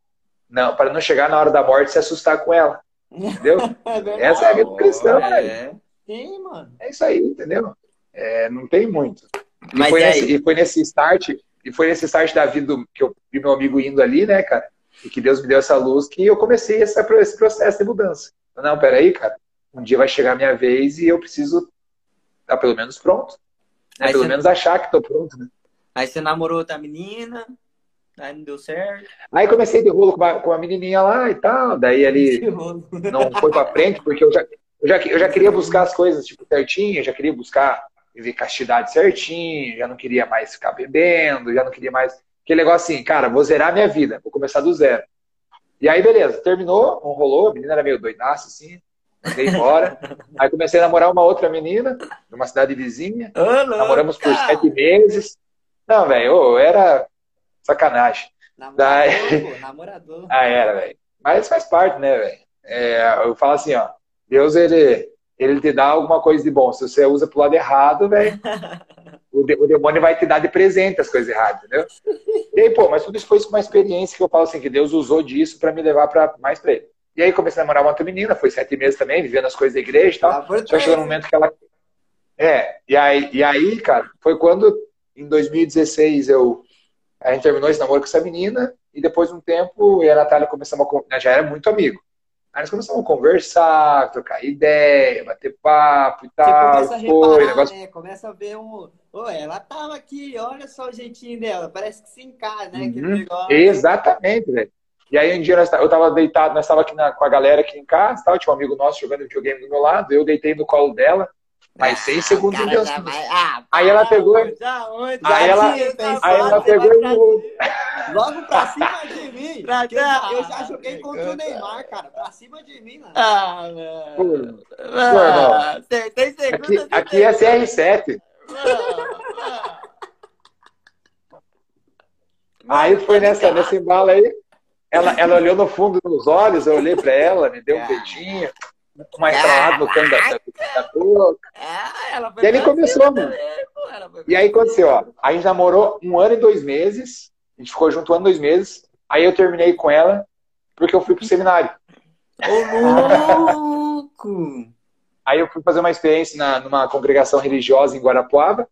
Não, para não chegar na hora da morte e se assustar com ela. Entendeu? é Essa é a vida do cristão, é. Tem, mano. É isso aí, entendeu? É, não tem muito. E, Mas foi nesse, e foi nesse start, e foi nesse start da vida do, que eu vi meu amigo indo ali, né, cara? E que Deus me deu essa luz que eu comecei essa, esse processo de mudança. Não, peraí, cara. Um dia vai chegar a minha vez e eu preciso estar pelo menos pronto. Né? Pelo você... menos achar que estou pronto, né? Aí você namorou outra menina, aí não deu certo. Aí comecei de rolo com a, com a menininha lá e tal. Daí ali não foi para frente, porque eu já, eu, já, eu já queria buscar as coisas tipo, certinho, eu já queria buscar viver castidade certinho, já não queria mais ficar bebendo, já não queria mais Aquele negócio assim, cara, vou zerar minha vida, vou começar do zero. E aí, beleza, terminou, não rolou, a menina era meio doidaça, assim, mandei embora. aí comecei a namorar uma outra menina, numa cidade vizinha. Oh, Namoramos por sete meses. Não, velho, era sacanagem. Namorador, Daí... namorador. ah, era, velho. Mas faz parte, né, velho? É, eu falo assim, ó, Deus, ele, ele te dá alguma coisa de bom. Se você usa pro lado errado, velho, o, de, o demônio vai te dar de presente as coisas erradas, entendeu? E aí, pô, mas tudo isso foi uma experiência que eu falo assim, que Deus usou disso para me levar para mais pra ele. E aí comecei a namorar uma outra menina, foi sete meses também, vivendo as coisas da igreja e tal. Ah, Só chegou no momento que ela. É, e aí, e aí, cara, foi quando, em 2016, eu. A gente terminou esse namoro com essa menina, e depois de um tempo, eu e a Natália começamos a. Já era muito amigo. Aí nós começamos a conversar, trocar ideia, bater papo e tal. Você começa a reparar, foi, negócio... né? Começa a ver um. Ô, ela tava aqui, olha só o jeitinho dela. Parece que se encaixa, né? Uhum. Exatamente, velho. E aí um dia nós, eu tava deitado, nós tava aqui na, com a galera aqui em casa, tal, tinha um amigo nosso jogando videogame do meu lado, eu deitei no colo dela, mas ah, seis segundos de Deus. Vai... Ah, aí ela pegou. Já, onde? Aí ela, aí ela pegou e. Logo pra cima de mim. Pra eu, já, eu já joguei contra o Neymar, cara. Pra cima de mim, né? Ah, mano. Pô, ah, tem, tem aqui, aqui é CR7. Aí foi nessa, nessa embala aí. Ela, ela olhou no fundo dos olhos, eu olhei pra ela, me deu um beijinho, uma entrada no canto da, da boca. É, e aí começou, mano. E aí aconteceu, ó. A gente namorou um ano e dois meses. A gente ficou junto um ano e dois meses. Aí eu terminei com ela porque eu fui pro seminário. Ô, louco! Aí eu fui fazer uma experiência na, numa congregação religiosa em Guarapuava.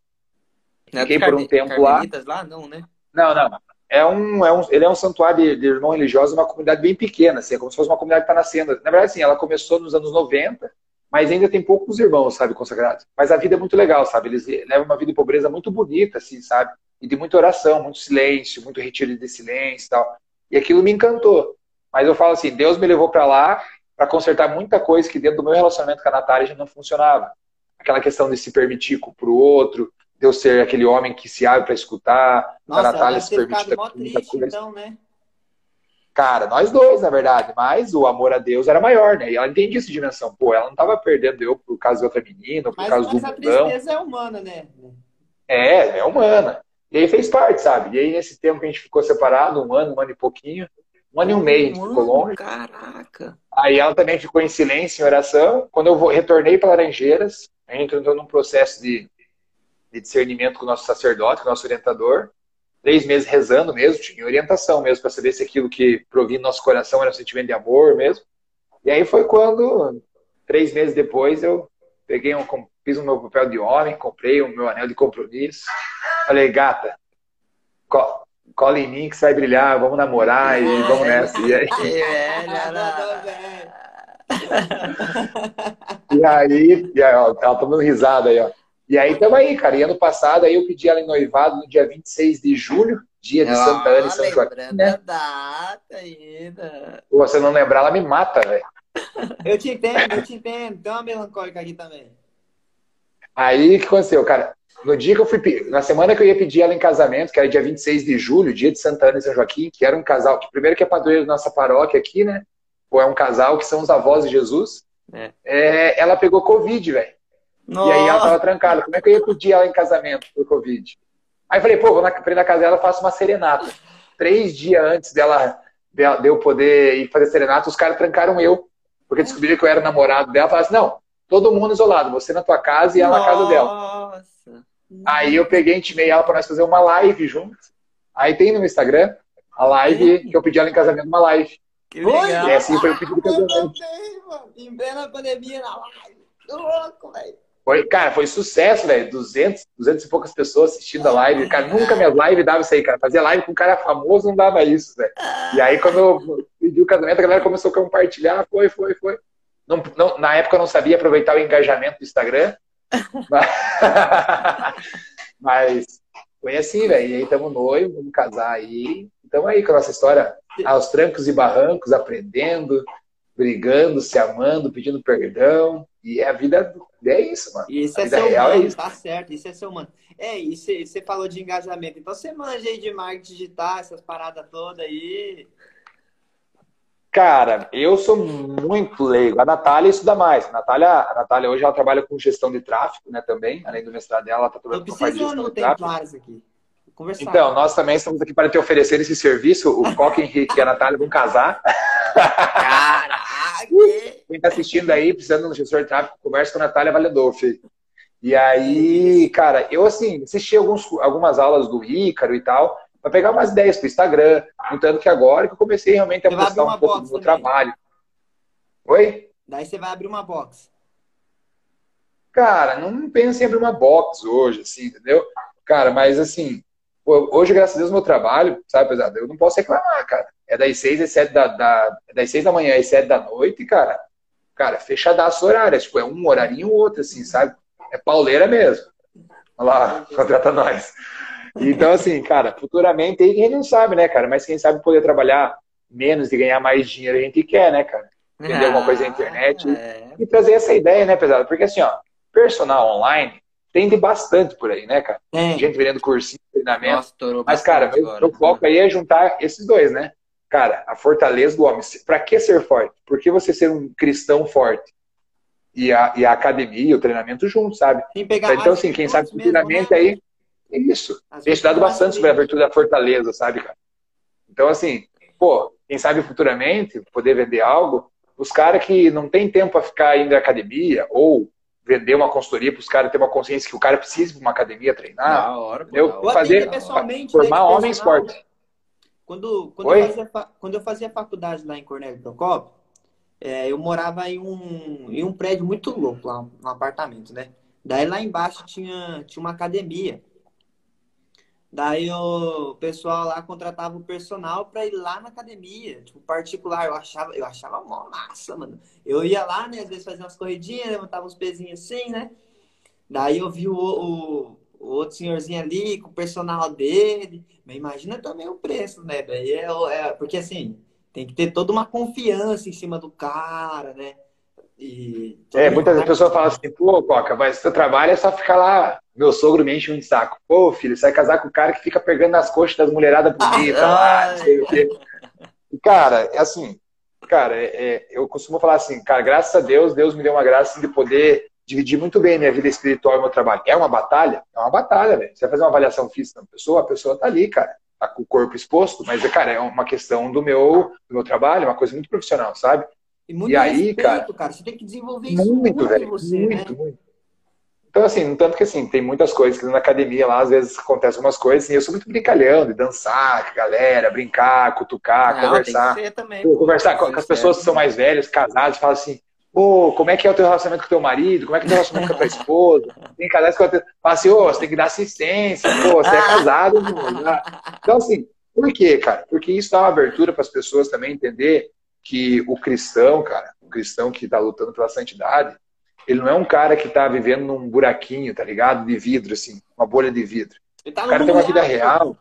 Não é Fiquei por um tempo lá. lá. Não, né? Não, não. É um, é um, ele é um santuário de, de irmão religioso, uma comunidade bem pequena, assim, é como se fosse uma comunidade que está nascendo. Na verdade, assim, ela começou nos anos 90, mas ainda tem poucos irmãos, sabe, consagrados. Mas a vida é muito legal, sabe? Eles levam uma vida de pobreza muito bonita, assim, sabe? E de muita oração, muito silêncio, muito retiro de silêncio e tal. E aquilo me encantou. Mas eu falo assim, Deus me levou para lá para consertar muita coisa que dentro do meu relacionamento com a Natália já não funcionava. Aquela questão de se permitir para o outro, de eu ser aquele homem que se abre para escutar, Nossa, a Natália se permite muita coisa. Então, né? Cara, nós dois, na verdade, mas o amor a Deus era maior, né? E ela entendia essa dimensão. Pô, ela não estava perdendo eu por causa de outra menina, por mas, causa mas do mundão. Mas a tristeza é humana, né? É, é humana. E aí fez parte, sabe? E aí nesse tempo que a gente ficou separado, um ano, um ano e pouquinho, um ano e um a gente ficou longe. Caraca! Aí ela também ficou em silêncio, em oração. Quando eu retornei para Laranjeiras, a gente entrou num processo de, de discernimento com o nosso sacerdote, com o nosso orientador. Três meses rezando mesmo, tinha orientação mesmo, para saber se aquilo que provia no nosso coração era um sentimento de amor mesmo. E aí foi quando, três meses depois, eu peguei um, fiz o meu papel de homem, comprei o meu anel de compromisso. Falei, gata, co cola em mim que você vai brilhar, vamos namorar e vamos nessa. E aí, e aí, e aí ó, ela dando risada aí, ó. E aí tamo aí, cara. E ano passado aí eu pedi ela em noivado no dia 26 de julho, dia de Santa Ana e São Joaquim. Né? data ainda. Se você não lembrar, ela me mata, velho. Eu te entendo, eu te entendo. Tem uma melancólica aqui também. Aí o que aconteceu, cara? No dia que eu fui, na semana que eu ia pedir ela em casamento, que era dia 26 de julho, dia de Santa Ana e São Joaquim, que era um casal, que primeiro que é padroeiro da nossa paróquia aqui, né? Ou é um casal que são os avós de Jesus. É. É, ela pegou Covid, velho. E aí ela tava trancada. Como é que eu ia pedir ela em casamento por Covid? Aí falei, pô, vou na, na casa dela, faço uma serenata. Três dias antes dela, de eu poder ir fazer serenata, os caras trancaram eu. Porque descobriram que eu era namorado dela. Falaram assim, não, todo mundo isolado. Você na tua casa e ela Nossa. na casa dela. Aí eu peguei, intimei ela para nós fazer uma live juntos. Aí tem no Instagram a live que eu pedi ela em casamento, uma live. Que legal. E assim foi o pedido de casamento. Em plena pandemia na live. Que louco, velho. Foi, cara, foi sucesso, velho. 200, 200 e poucas pessoas assistindo a live. Cara, nunca minha live dava isso aí, cara. Fazia live com um cara famoso não dava isso, velho. E aí, quando eu pedi o casamento, a galera começou a compartilhar. Foi, foi, foi. Não, não, na época eu não sabia aproveitar o engajamento do Instagram. mas, mas foi assim, velho. E aí estamos noivos, vamos casar aí. Estamos aí com a nossa história aos trancos e barrancos, aprendendo, brigando, se amando, pedindo perdão. E a vida é isso, mano. Isso é seu real é isso. tá certo, isso é seu mano. É, e você falou de engajamento, então você manja aí de marketing digital, essas paradas todas aí. Cara, eu sou muito leigo. A Natália estuda mais. A Natália, a Natália hoje ela trabalha com gestão de tráfego, né, também. Além do mestrado dela, ela tá trabalhando com de gestão de tráfego. aqui. Conversar. Então, nós também estamos aqui para te oferecer esse serviço. O Coca Henrique e a Natália vão casar. Caraca! Quem está assistindo aí, precisando de um gestor de tráfego, conversa com a Natália Valedolfi. E aí, cara, eu assim, assisti alguns, algumas aulas do Ícaro e tal, para pegar umas ideias para o Instagram, tanto que agora que eu comecei realmente a postar um pouco do meu trabalho. Oi? Daí você vai abrir uma box. Cara, não penso em abrir uma box hoje, assim, entendeu? Cara, mas assim, hoje, graças a Deus, meu trabalho, sabe, pesado, eu não posso reclamar, cara. É das seis às sete da, da, é das seis da manhã às sete da noite, cara. Cara, fechadaço horário. Tipo, é um horarinho ou outro, assim, sabe? É pauleira mesmo. Olha lá, contrata nós. Então, assim, cara, futuramente, aí quem não sabe, né, cara? Mas quem sabe poder trabalhar menos e ganhar mais dinheiro a gente quer, né, cara? Vender ah, alguma coisa na internet é. e trazer essa ideia, né, pesado? Porque, assim, ó, personal online tem de bastante por aí, né, cara? É. Gente vendendo cursinho, treinamento. Nossa, Mas, cara, meu, foco aí é juntar esses dois, né? Cara, a fortaleza do homem. Para que ser forte? Por que você ser um cristão forte? e a, e a academia, o treinamento junto, sabe? Então, assim, quem sabe futuramente mesmo, né? aí. É isso. Tem estudado bastante sobre a virtude da fortaleza, sabe, cara? Então, assim, pô, quem sabe futuramente poder vender algo, os caras que não tem tempo para ficar indo à academia ou vender uma consultoria para os caras ter uma consciência que o cara precisa de uma academia treinar. Na hora, eu fazer formar né, homem esporte. Né? Quando, quando, eu fazia, quando eu fazia faculdade lá em Cornélio Procópio, é, eu morava em um, em um prédio muito louco lá, um apartamento, né? Daí lá embaixo tinha, tinha uma academia. Daí o pessoal lá contratava o personal para ir lá na academia, tipo, particular. Eu achava, eu achava mó massa, mano. Eu ia lá, né? Às vezes fazia umas corridinhas, levantava uns pezinhos assim, né? Daí eu vi o, o, o outro senhorzinho ali com o personal dele. Mas imagina também o preço, né? Daí é, é, porque assim, tem que ter toda uma confiança em cima do cara, né? E é, muitas pessoas falam assim, pô, Coca, mas seu trabalho é só ficar lá. Meu sogro me enche um saco. Pô, filho, você vai casar com o cara que fica pegando nas coxas das mulheradas bonitas lá, não sei o quê. E, cara, é assim, cara, é, é, eu costumo falar assim, cara, graças a Deus, Deus me deu uma graça de poder dividir muito bem minha vida espiritual e meu trabalho. É uma batalha? É uma batalha, velho. Você vai fazer uma avaliação física da pessoa, a pessoa tá ali, cara. Tá com o corpo exposto, mas, cara, é uma questão do meu, do meu trabalho, uma coisa muito profissional, sabe? E, muito e aí, respeito, cara, cara, você tem que desenvolver isso muito, muito velho, você, muito, né? muito. Então, assim, tanto que assim, tem muitas coisas que na academia lá, às vezes acontecem umas coisas, e eu sou muito brincalhão, de dançar com a galera, brincar, cutucar, Não, conversar. Também, pô, conversar com, com as pessoas que são mais velhas, casadas, falam assim, pô, como é que é o teu relacionamento com o teu marido? Como é que é o teu relacionamento com a tua esposa? Tem casais que fala assim, ô, oh, você tem que dar assistência, pô, você é casado. Mano. Então, assim, por quê, cara? Porque isso dá uma abertura para as pessoas também entender que o cristão, cara, o cristão que está lutando pela santidade, ele não é um cara que está vivendo num buraquinho, tá ligado? De vidro, assim, uma bolha de vidro. Tá o cara tem uma vida real,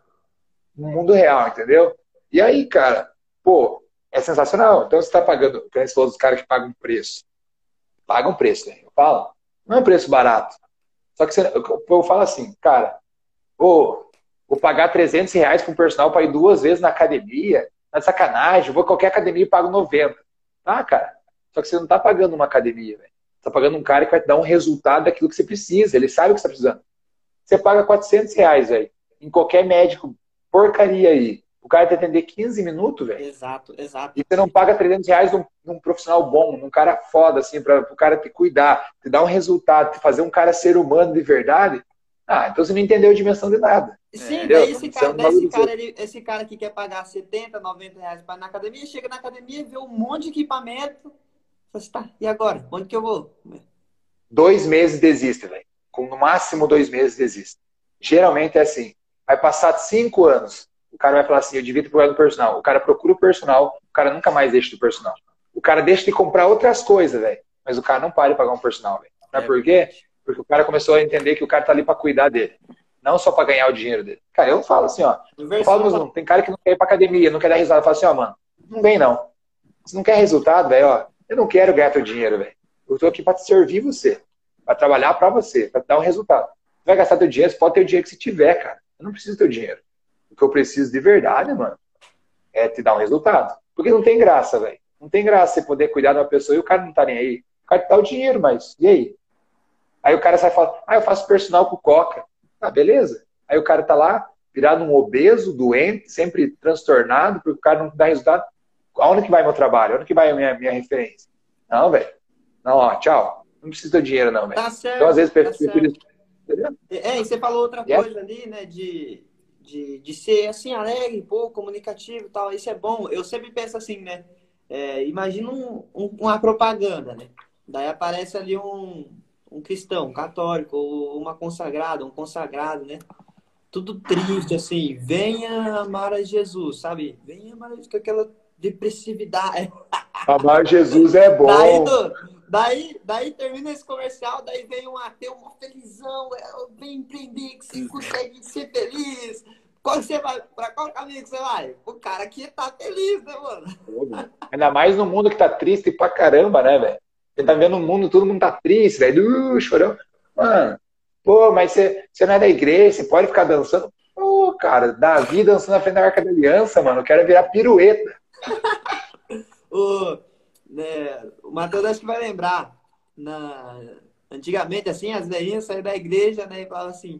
no mundo real, entendeu? E aí, cara, pô, é sensacional. Então você está pagando, você falou dos caras que pagam preço. Pagam preço, né? Eu falo, não é um preço barato. Só que você, eu falo assim, cara, pô, vou pagar 300 reais para um personal para ir duas vezes na academia, Tá de sacanagem, vou a qualquer academia e pago 90. Tá, cara? Só que você não tá pagando uma academia, velho. Você tá pagando um cara que vai te dar um resultado daquilo que você precisa. Ele sabe o que você tá precisando. Você paga 400 reais, velho. Em qualquer médico, porcaria aí. O cara te atender 15 minutos, velho. Exato, exato. E você não paga 300 reais num, num profissional bom, num cara foda, assim, para o cara te cuidar, te dar um resultado, te fazer um cara ser humano de verdade. Ah, então você não entendeu a dimensão de nada. Sim, daí esse cara, daí esse, cara ele, esse cara que quer pagar 70, 90 reais para ir na academia, chega na academia, vê um monte de equipamento. Fala assim, tá, e agora? Onde que eu vou? Dois meses desiste, velho. Com no máximo dois meses desiste. Geralmente é assim. Vai passar cinco anos. O cara vai falar assim, eu devia ter procurado o personal. O cara procura o personal, o cara nunca mais deixa do personal. O cara deixa de comprar outras coisas, velho. Mas o cara não para de pagar um personal, velho. Sabe é por quê? Porque o cara começou a entender que o cara tá ali para cuidar dele. Não só para ganhar o dinheiro dele. Cara, eu falo assim, ó. Eu falo, não, tem cara que não quer ir pra academia, não quer dar risada. Eu falo assim, ó, mano, não vem não. Você não quer resultado, velho, ó. Eu não quero ganhar teu dinheiro, velho. Eu tô aqui para te servir você. para trabalhar para você, para dar um resultado. Você vai gastar teu dinheiro, você pode ter o dinheiro que você tiver, cara. Eu não preciso do teu dinheiro. O que eu preciso de verdade, mano, é te dar um resultado. Porque não tem graça, velho. Não tem graça você poder cuidar de uma pessoa e o cara não tá nem aí. O cara te dá o dinheiro, mas e aí? Aí o cara sai falando, ah, eu faço personal com coca. Ah, beleza. Aí o cara tá lá, virado um obeso, doente, sempre transtornado, porque o cara não dá resultado. Aonde que vai meu trabalho? Aonde que vai a minha, minha referência? Não, velho. Não, ó, tchau. Não precisa do dinheiro, não, velho. Tá certo. Então, às vezes, tá prefiro... É, e você falou outra coisa ali, né, de, de, de ser, assim, alegre, pô, comunicativo e tal. Isso é bom. Eu sempre penso assim, né? É, imagina um, um, uma propaganda, né? Daí aparece ali um, um cristão, um católico, ou uma consagrada, um consagrado, né? Tudo triste, assim, venha amar a Jesus, sabe? Venha amar a Jesus, com aquela depressividade. Amar Jesus é bom. Daí, daí, daí termina esse comercial, daí vem um ateu, uma felizão, é, vem empreender que você consegue ser feliz. Qual você vai? Pra qual caminho que você vai? O cara aqui tá feliz, né, mano? Ainda mais no mundo que tá triste pra caramba, né, velho? Você tá vendo o mundo, todo mundo tá triste, velho, uh, chorão. Mano, pô, mas você, você não é da igreja, você pode ficar dançando. Pô, cara, Davi dançando na frente da Arca da Aliança, mano, eu quero virar pirueta. o, né, o Matheus acho que vai lembrar. na... Antigamente, assim, as velhinhas saíam da igreja, né? E falavam assim,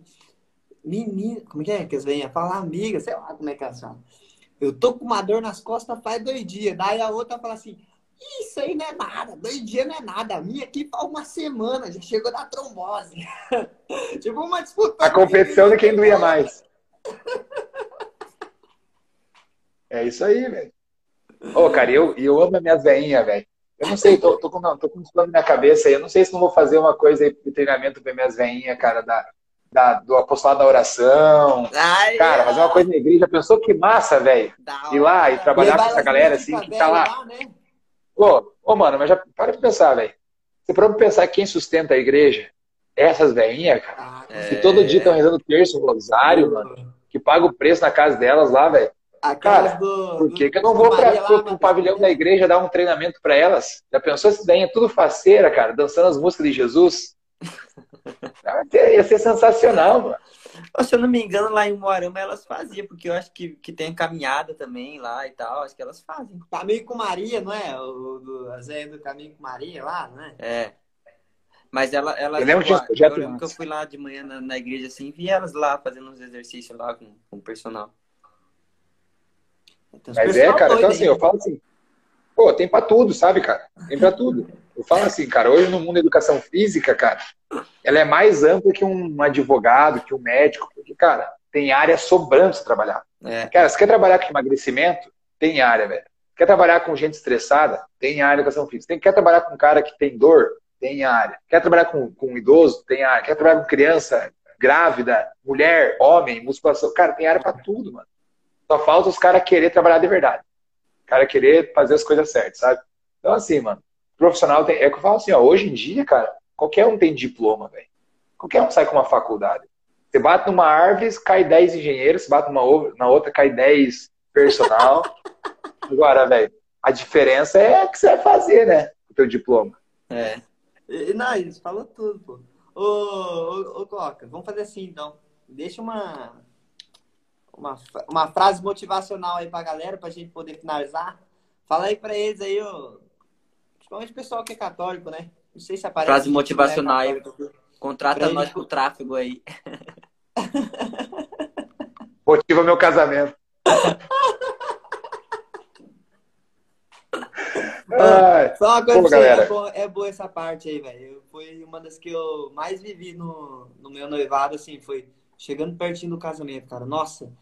menina, como que é que as velhinhas falam? Amiga, sei lá como é que elas falam. Eu tô com uma dor nas costas faz dois dias. Daí a outra fala assim, isso aí não é nada, dois dias não é nada. A minha aqui faz uma semana, já chegou da trombose. tipo uma disputa. A competição de quem doía mais. é isso aí, velho. Ô, oh, cara, eu, eu amo as minhas veinhas, velho. Eu não sei, tô, tô, com, não, tô com um plano na minha cabeça aí. Eu não sei se não vou fazer uma coisa aí de treinamento para minhas veinhas, cara, da, da, do apostolado da oração. Ai, cara, fazer uma coisa na igreja. Pensou que massa, velho? Ir lá e trabalhar com essa galera assim, que tá lá. né? Ô, ô, mano, mas já para de pensar, velho. Você pode pensar quem sustenta a igreja? Essas velhinhas, cara. Ah, que é... todo dia estão rezando terço, rosário, mano. Que paga o preço na casa delas lá, velho. Cara, do, por que, que eu não vou para o pavilhão da igreja dar um treinamento para elas? Já pensou se daí é tudo faceira, cara, dançando as músicas de Jesus? Ia ser sensacional, mano. Se eu não me engano, lá em Moarama elas faziam, porque eu acho que, que tem caminhada também lá e tal, acho que elas fazem. Caminho com Maria, não é? O do, a Zé do Caminho com Maria lá, não é? É. Mas ela, ela eu lembro, tipo, eu lembro que eu fui lá de manhã na, na igreja assim, vi elas lá fazendo uns exercícios lá com, com o personal. Mas é, cara, então assim, eu falo assim, pô, tem pra tudo, sabe, cara? Tem pra tudo. Eu falo assim, cara, hoje no mundo da educação física, cara, ela é mais ampla que um advogado, que um médico, porque, cara, tem área sobrando pra trabalhar. É. Cara, você quer trabalhar com emagrecimento? Tem área, velho. Quer trabalhar com gente estressada? Tem área de educação física. Tem, quer trabalhar com um cara que tem dor? Tem área. Quer trabalhar com, com um idoso? Tem área. Quer trabalhar com criança, grávida, mulher, homem, musculação? Cara, tem área para tudo, mano. Só falta os caras querer trabalhar de verdade. O cara querer fazer as coisas certas, sabe? Então, assim, mano, profissional tem. É que eu falo assim, ó, hoje em dia, cara, qualquer um tem diploma, velho. Qualquer um sai com uma faculdade. Você bate numa árvore, cai 10 engenheiros, você bate numa, na outra, cai 10 personal. Agora, velho, a diferença é o que você vai fazer, né? O teu diploma. É. E, não, isso falou tudo, pô. Ô, ô, ô, Coca, vamos fazer assim, então. Deixa uma, uma, uma frase motivacional aí pra galera, pra gente poder finalizar. Fala aí pra eles aí, ô, principalmente o pessoal que é católico, né? Não sei se aparece. Frase motivacional aí. Contrata pra nós pro tráfego aí. Motiva meu casamento. Ai, Só uma coisa Pô, galera. É, boa, é boa essa parte aí, velho. Foi uma das que eu mais vivi no, no meu noivado, assim, foi chegando pertinho do casamento, cara. Nossa,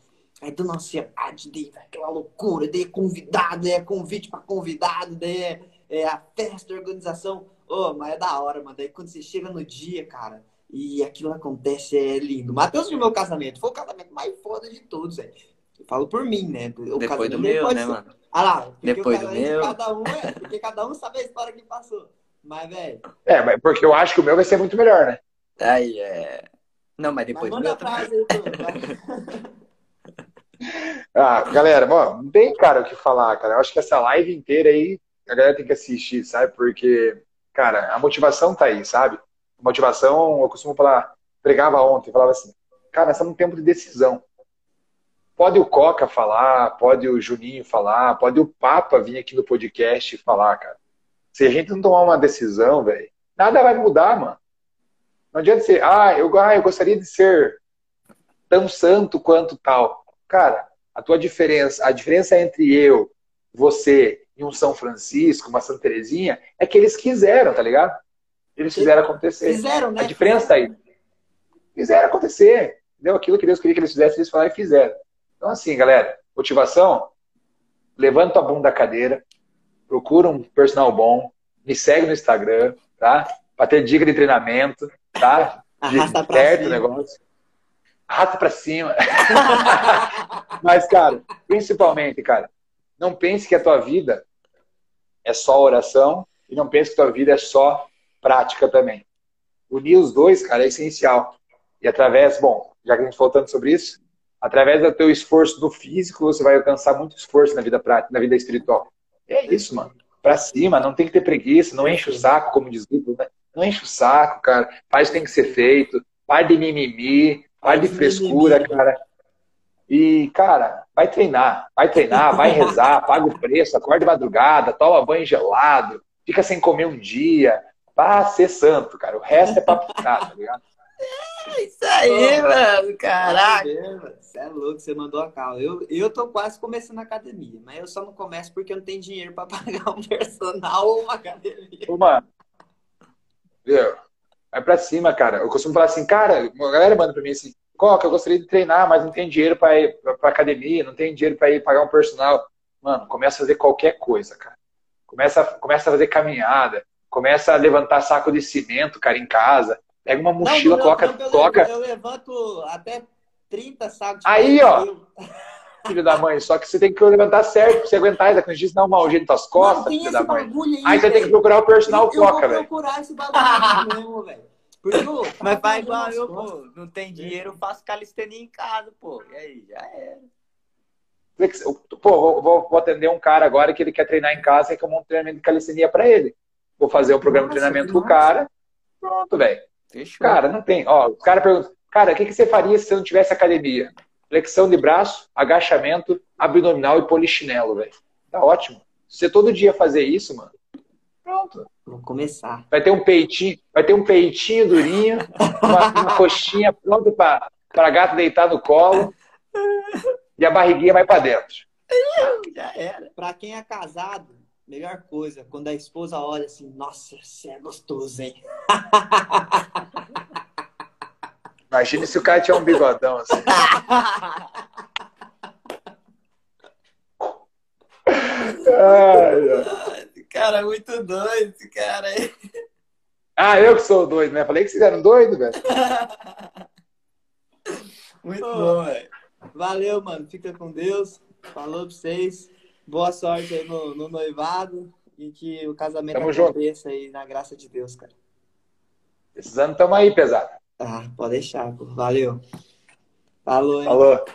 Aí dando ansiedade, daí aquela loucura, daí é convidado, daí é convite para convidado, daí é, é, a festa, a organização. Ô, oh, mas é da hora, mano. Daí quando você chega no dia, cara, e aquilo acontece, é lindo. Matheus viu meu casamento, foi o casamento mais foda de todos, velho. Eu falo por mim, né? O Depois do meu, né, ser... mano? Ah lá, Depois do meu. Cada um é, porque cada um sabe a história que passou. Mas, velho. É, mas porque eu acho que o meu vai ser muito melhor, né? Aí é. Não, mas depois mas do meu. Frase aí, ah, galera, bom, não tem, cara, o que falar, cara. Eu acho que essa live inteira aí, a galera tem que assistir, sabe? Porque, cara, a motivação tá aí, sabe? A motivação, eu costumo falar, pregava ontem, falava assim, cara, nós estamos num tempo de decisão. Pode o Coca falar, pode o Juninho falar, pode o Papa vir aqui no podcast falar, cara. Se a gente não tomar uma decisão, velho, nada vai mudar, mano. Não adianta ser, ah eu, ah, eu gostaria de ser tão santo quanto tal. Cara, a tua diferença, a diferença entre eu, você e um São Francisco, uma Santa Terezinha, é que eles quiseram, tá ligado? Eles fizeram acontecer. Fizeram, né? A diferença tá aí. Fizeram acontecer. Entendeu? Aquilo que Deus queria que eles fizessem, eles falaram e fizeram. Então, assim, galera, motivação, levanta a bunda da cadeira, procura um personal bom, me segue no Instagram, tá? Pra ter dica de treinamento, tá? Arrasta de, pra certo cima. negócio arrasta para cima. Mas, cara, principalmente, cara, não pense que a tua vida é só oração e não pense que a tua vida é só prática também. Unir os dois, cara, é essencial. E através, bom, já que a gente falou sobre isso, através do teu esforço do físico, você vai alcançar muito esforço na vida prática, na vida espiritual. É isso, mano. Pra cima, não tem que ter preguiça, não enche o saco, como diz o né? Não enche o saco, cara. Faz o que tem que ser feito. Para de mimimi, Vai de frescura, cara. E, cara, vai treinar, vai treinar, vai rezar, paga o preço, acorda de madrugada, toma banho gelado, fica sem comer um dia, pra ser santo, cara. O resto é pra ficar, tá ligado? É isso aí, Pô, mano. Caraca. Você é louco, você mandou a calma. Eu, eu tô quase começando a academia, mas eu só não começo porque eu não tenho dinheiro pra pagar um personal ou uma academia. Ô, mano. Viu? Vai pra cima, cara. Eu costumo falar assim, cara, a galera manda pra mim assim, Coca, eu gostaria de treinar, mas não tem dinheiro pra ir pra, pra academia, não tem dinheiro pra ir pagar um personal. Mano, começa a fazer qualquer coisa, cara. Começa, começa a fazer caminhada, começa a levantar saco de cimento, cara, em casa. Pega uma mochila, não, coloca. Eu, coloca... Eu, levanto até 30 sacos de Aí, ó. Filho da mãe, só que você tem que levantar certo pra você aguentar. Ainda quando diz não mal jeito das costas, filho da mãe. Aí, aí você tem que procurar o personal coca, velho. Eu vou procurar esse bagulho mesmo, velho. Mas faz igual eu, pô. Não tem dinheiro, eu faço calistenia em casa, pô. E aí, já era. Pô, vou, vou, atender um cara agora que ele quer treinar em casa e que eu monto um treinamento de calistenia pra ele. Vou fazer um programa Nossa, de treinamento com o cara. Pronto, velho. Cara, não tem. Ó, o cara pergunta, cara, o que, que você faria se você não tivesse academia? Flexão de braço, agachamento, abdominal e polichinelo, velho. Tá ótimo. Se você todo dia fazer isso, mano, pronto. Vou começar. Vai ter um peitinho, vai ter um peitinho durinho, uma, uma coxinha pronta para gato deitar no colo e a barriguinha vai para dentro. Já era. Para quem é casado, melhor coisa, quando a esposa olha assim, nossa, você é gostoso, hein? Imagina se o cara tinha um bigodão assim. ai, cara é muito doido, esse cara aí. Ah, eu que sou doido, né? Falei que vocês eram doidos, velho. muito bom, velho. Valeu, mano. Fica com Deus. Falou pra vocês. Boa sorte aí no, no noivado e que o casamento Tamo aconteça junto. aí na graça de Deus, cara. Esses anos tamo aí, pesado. Ah, pode deixar, pô. Valeu. Falou, hein? Falou.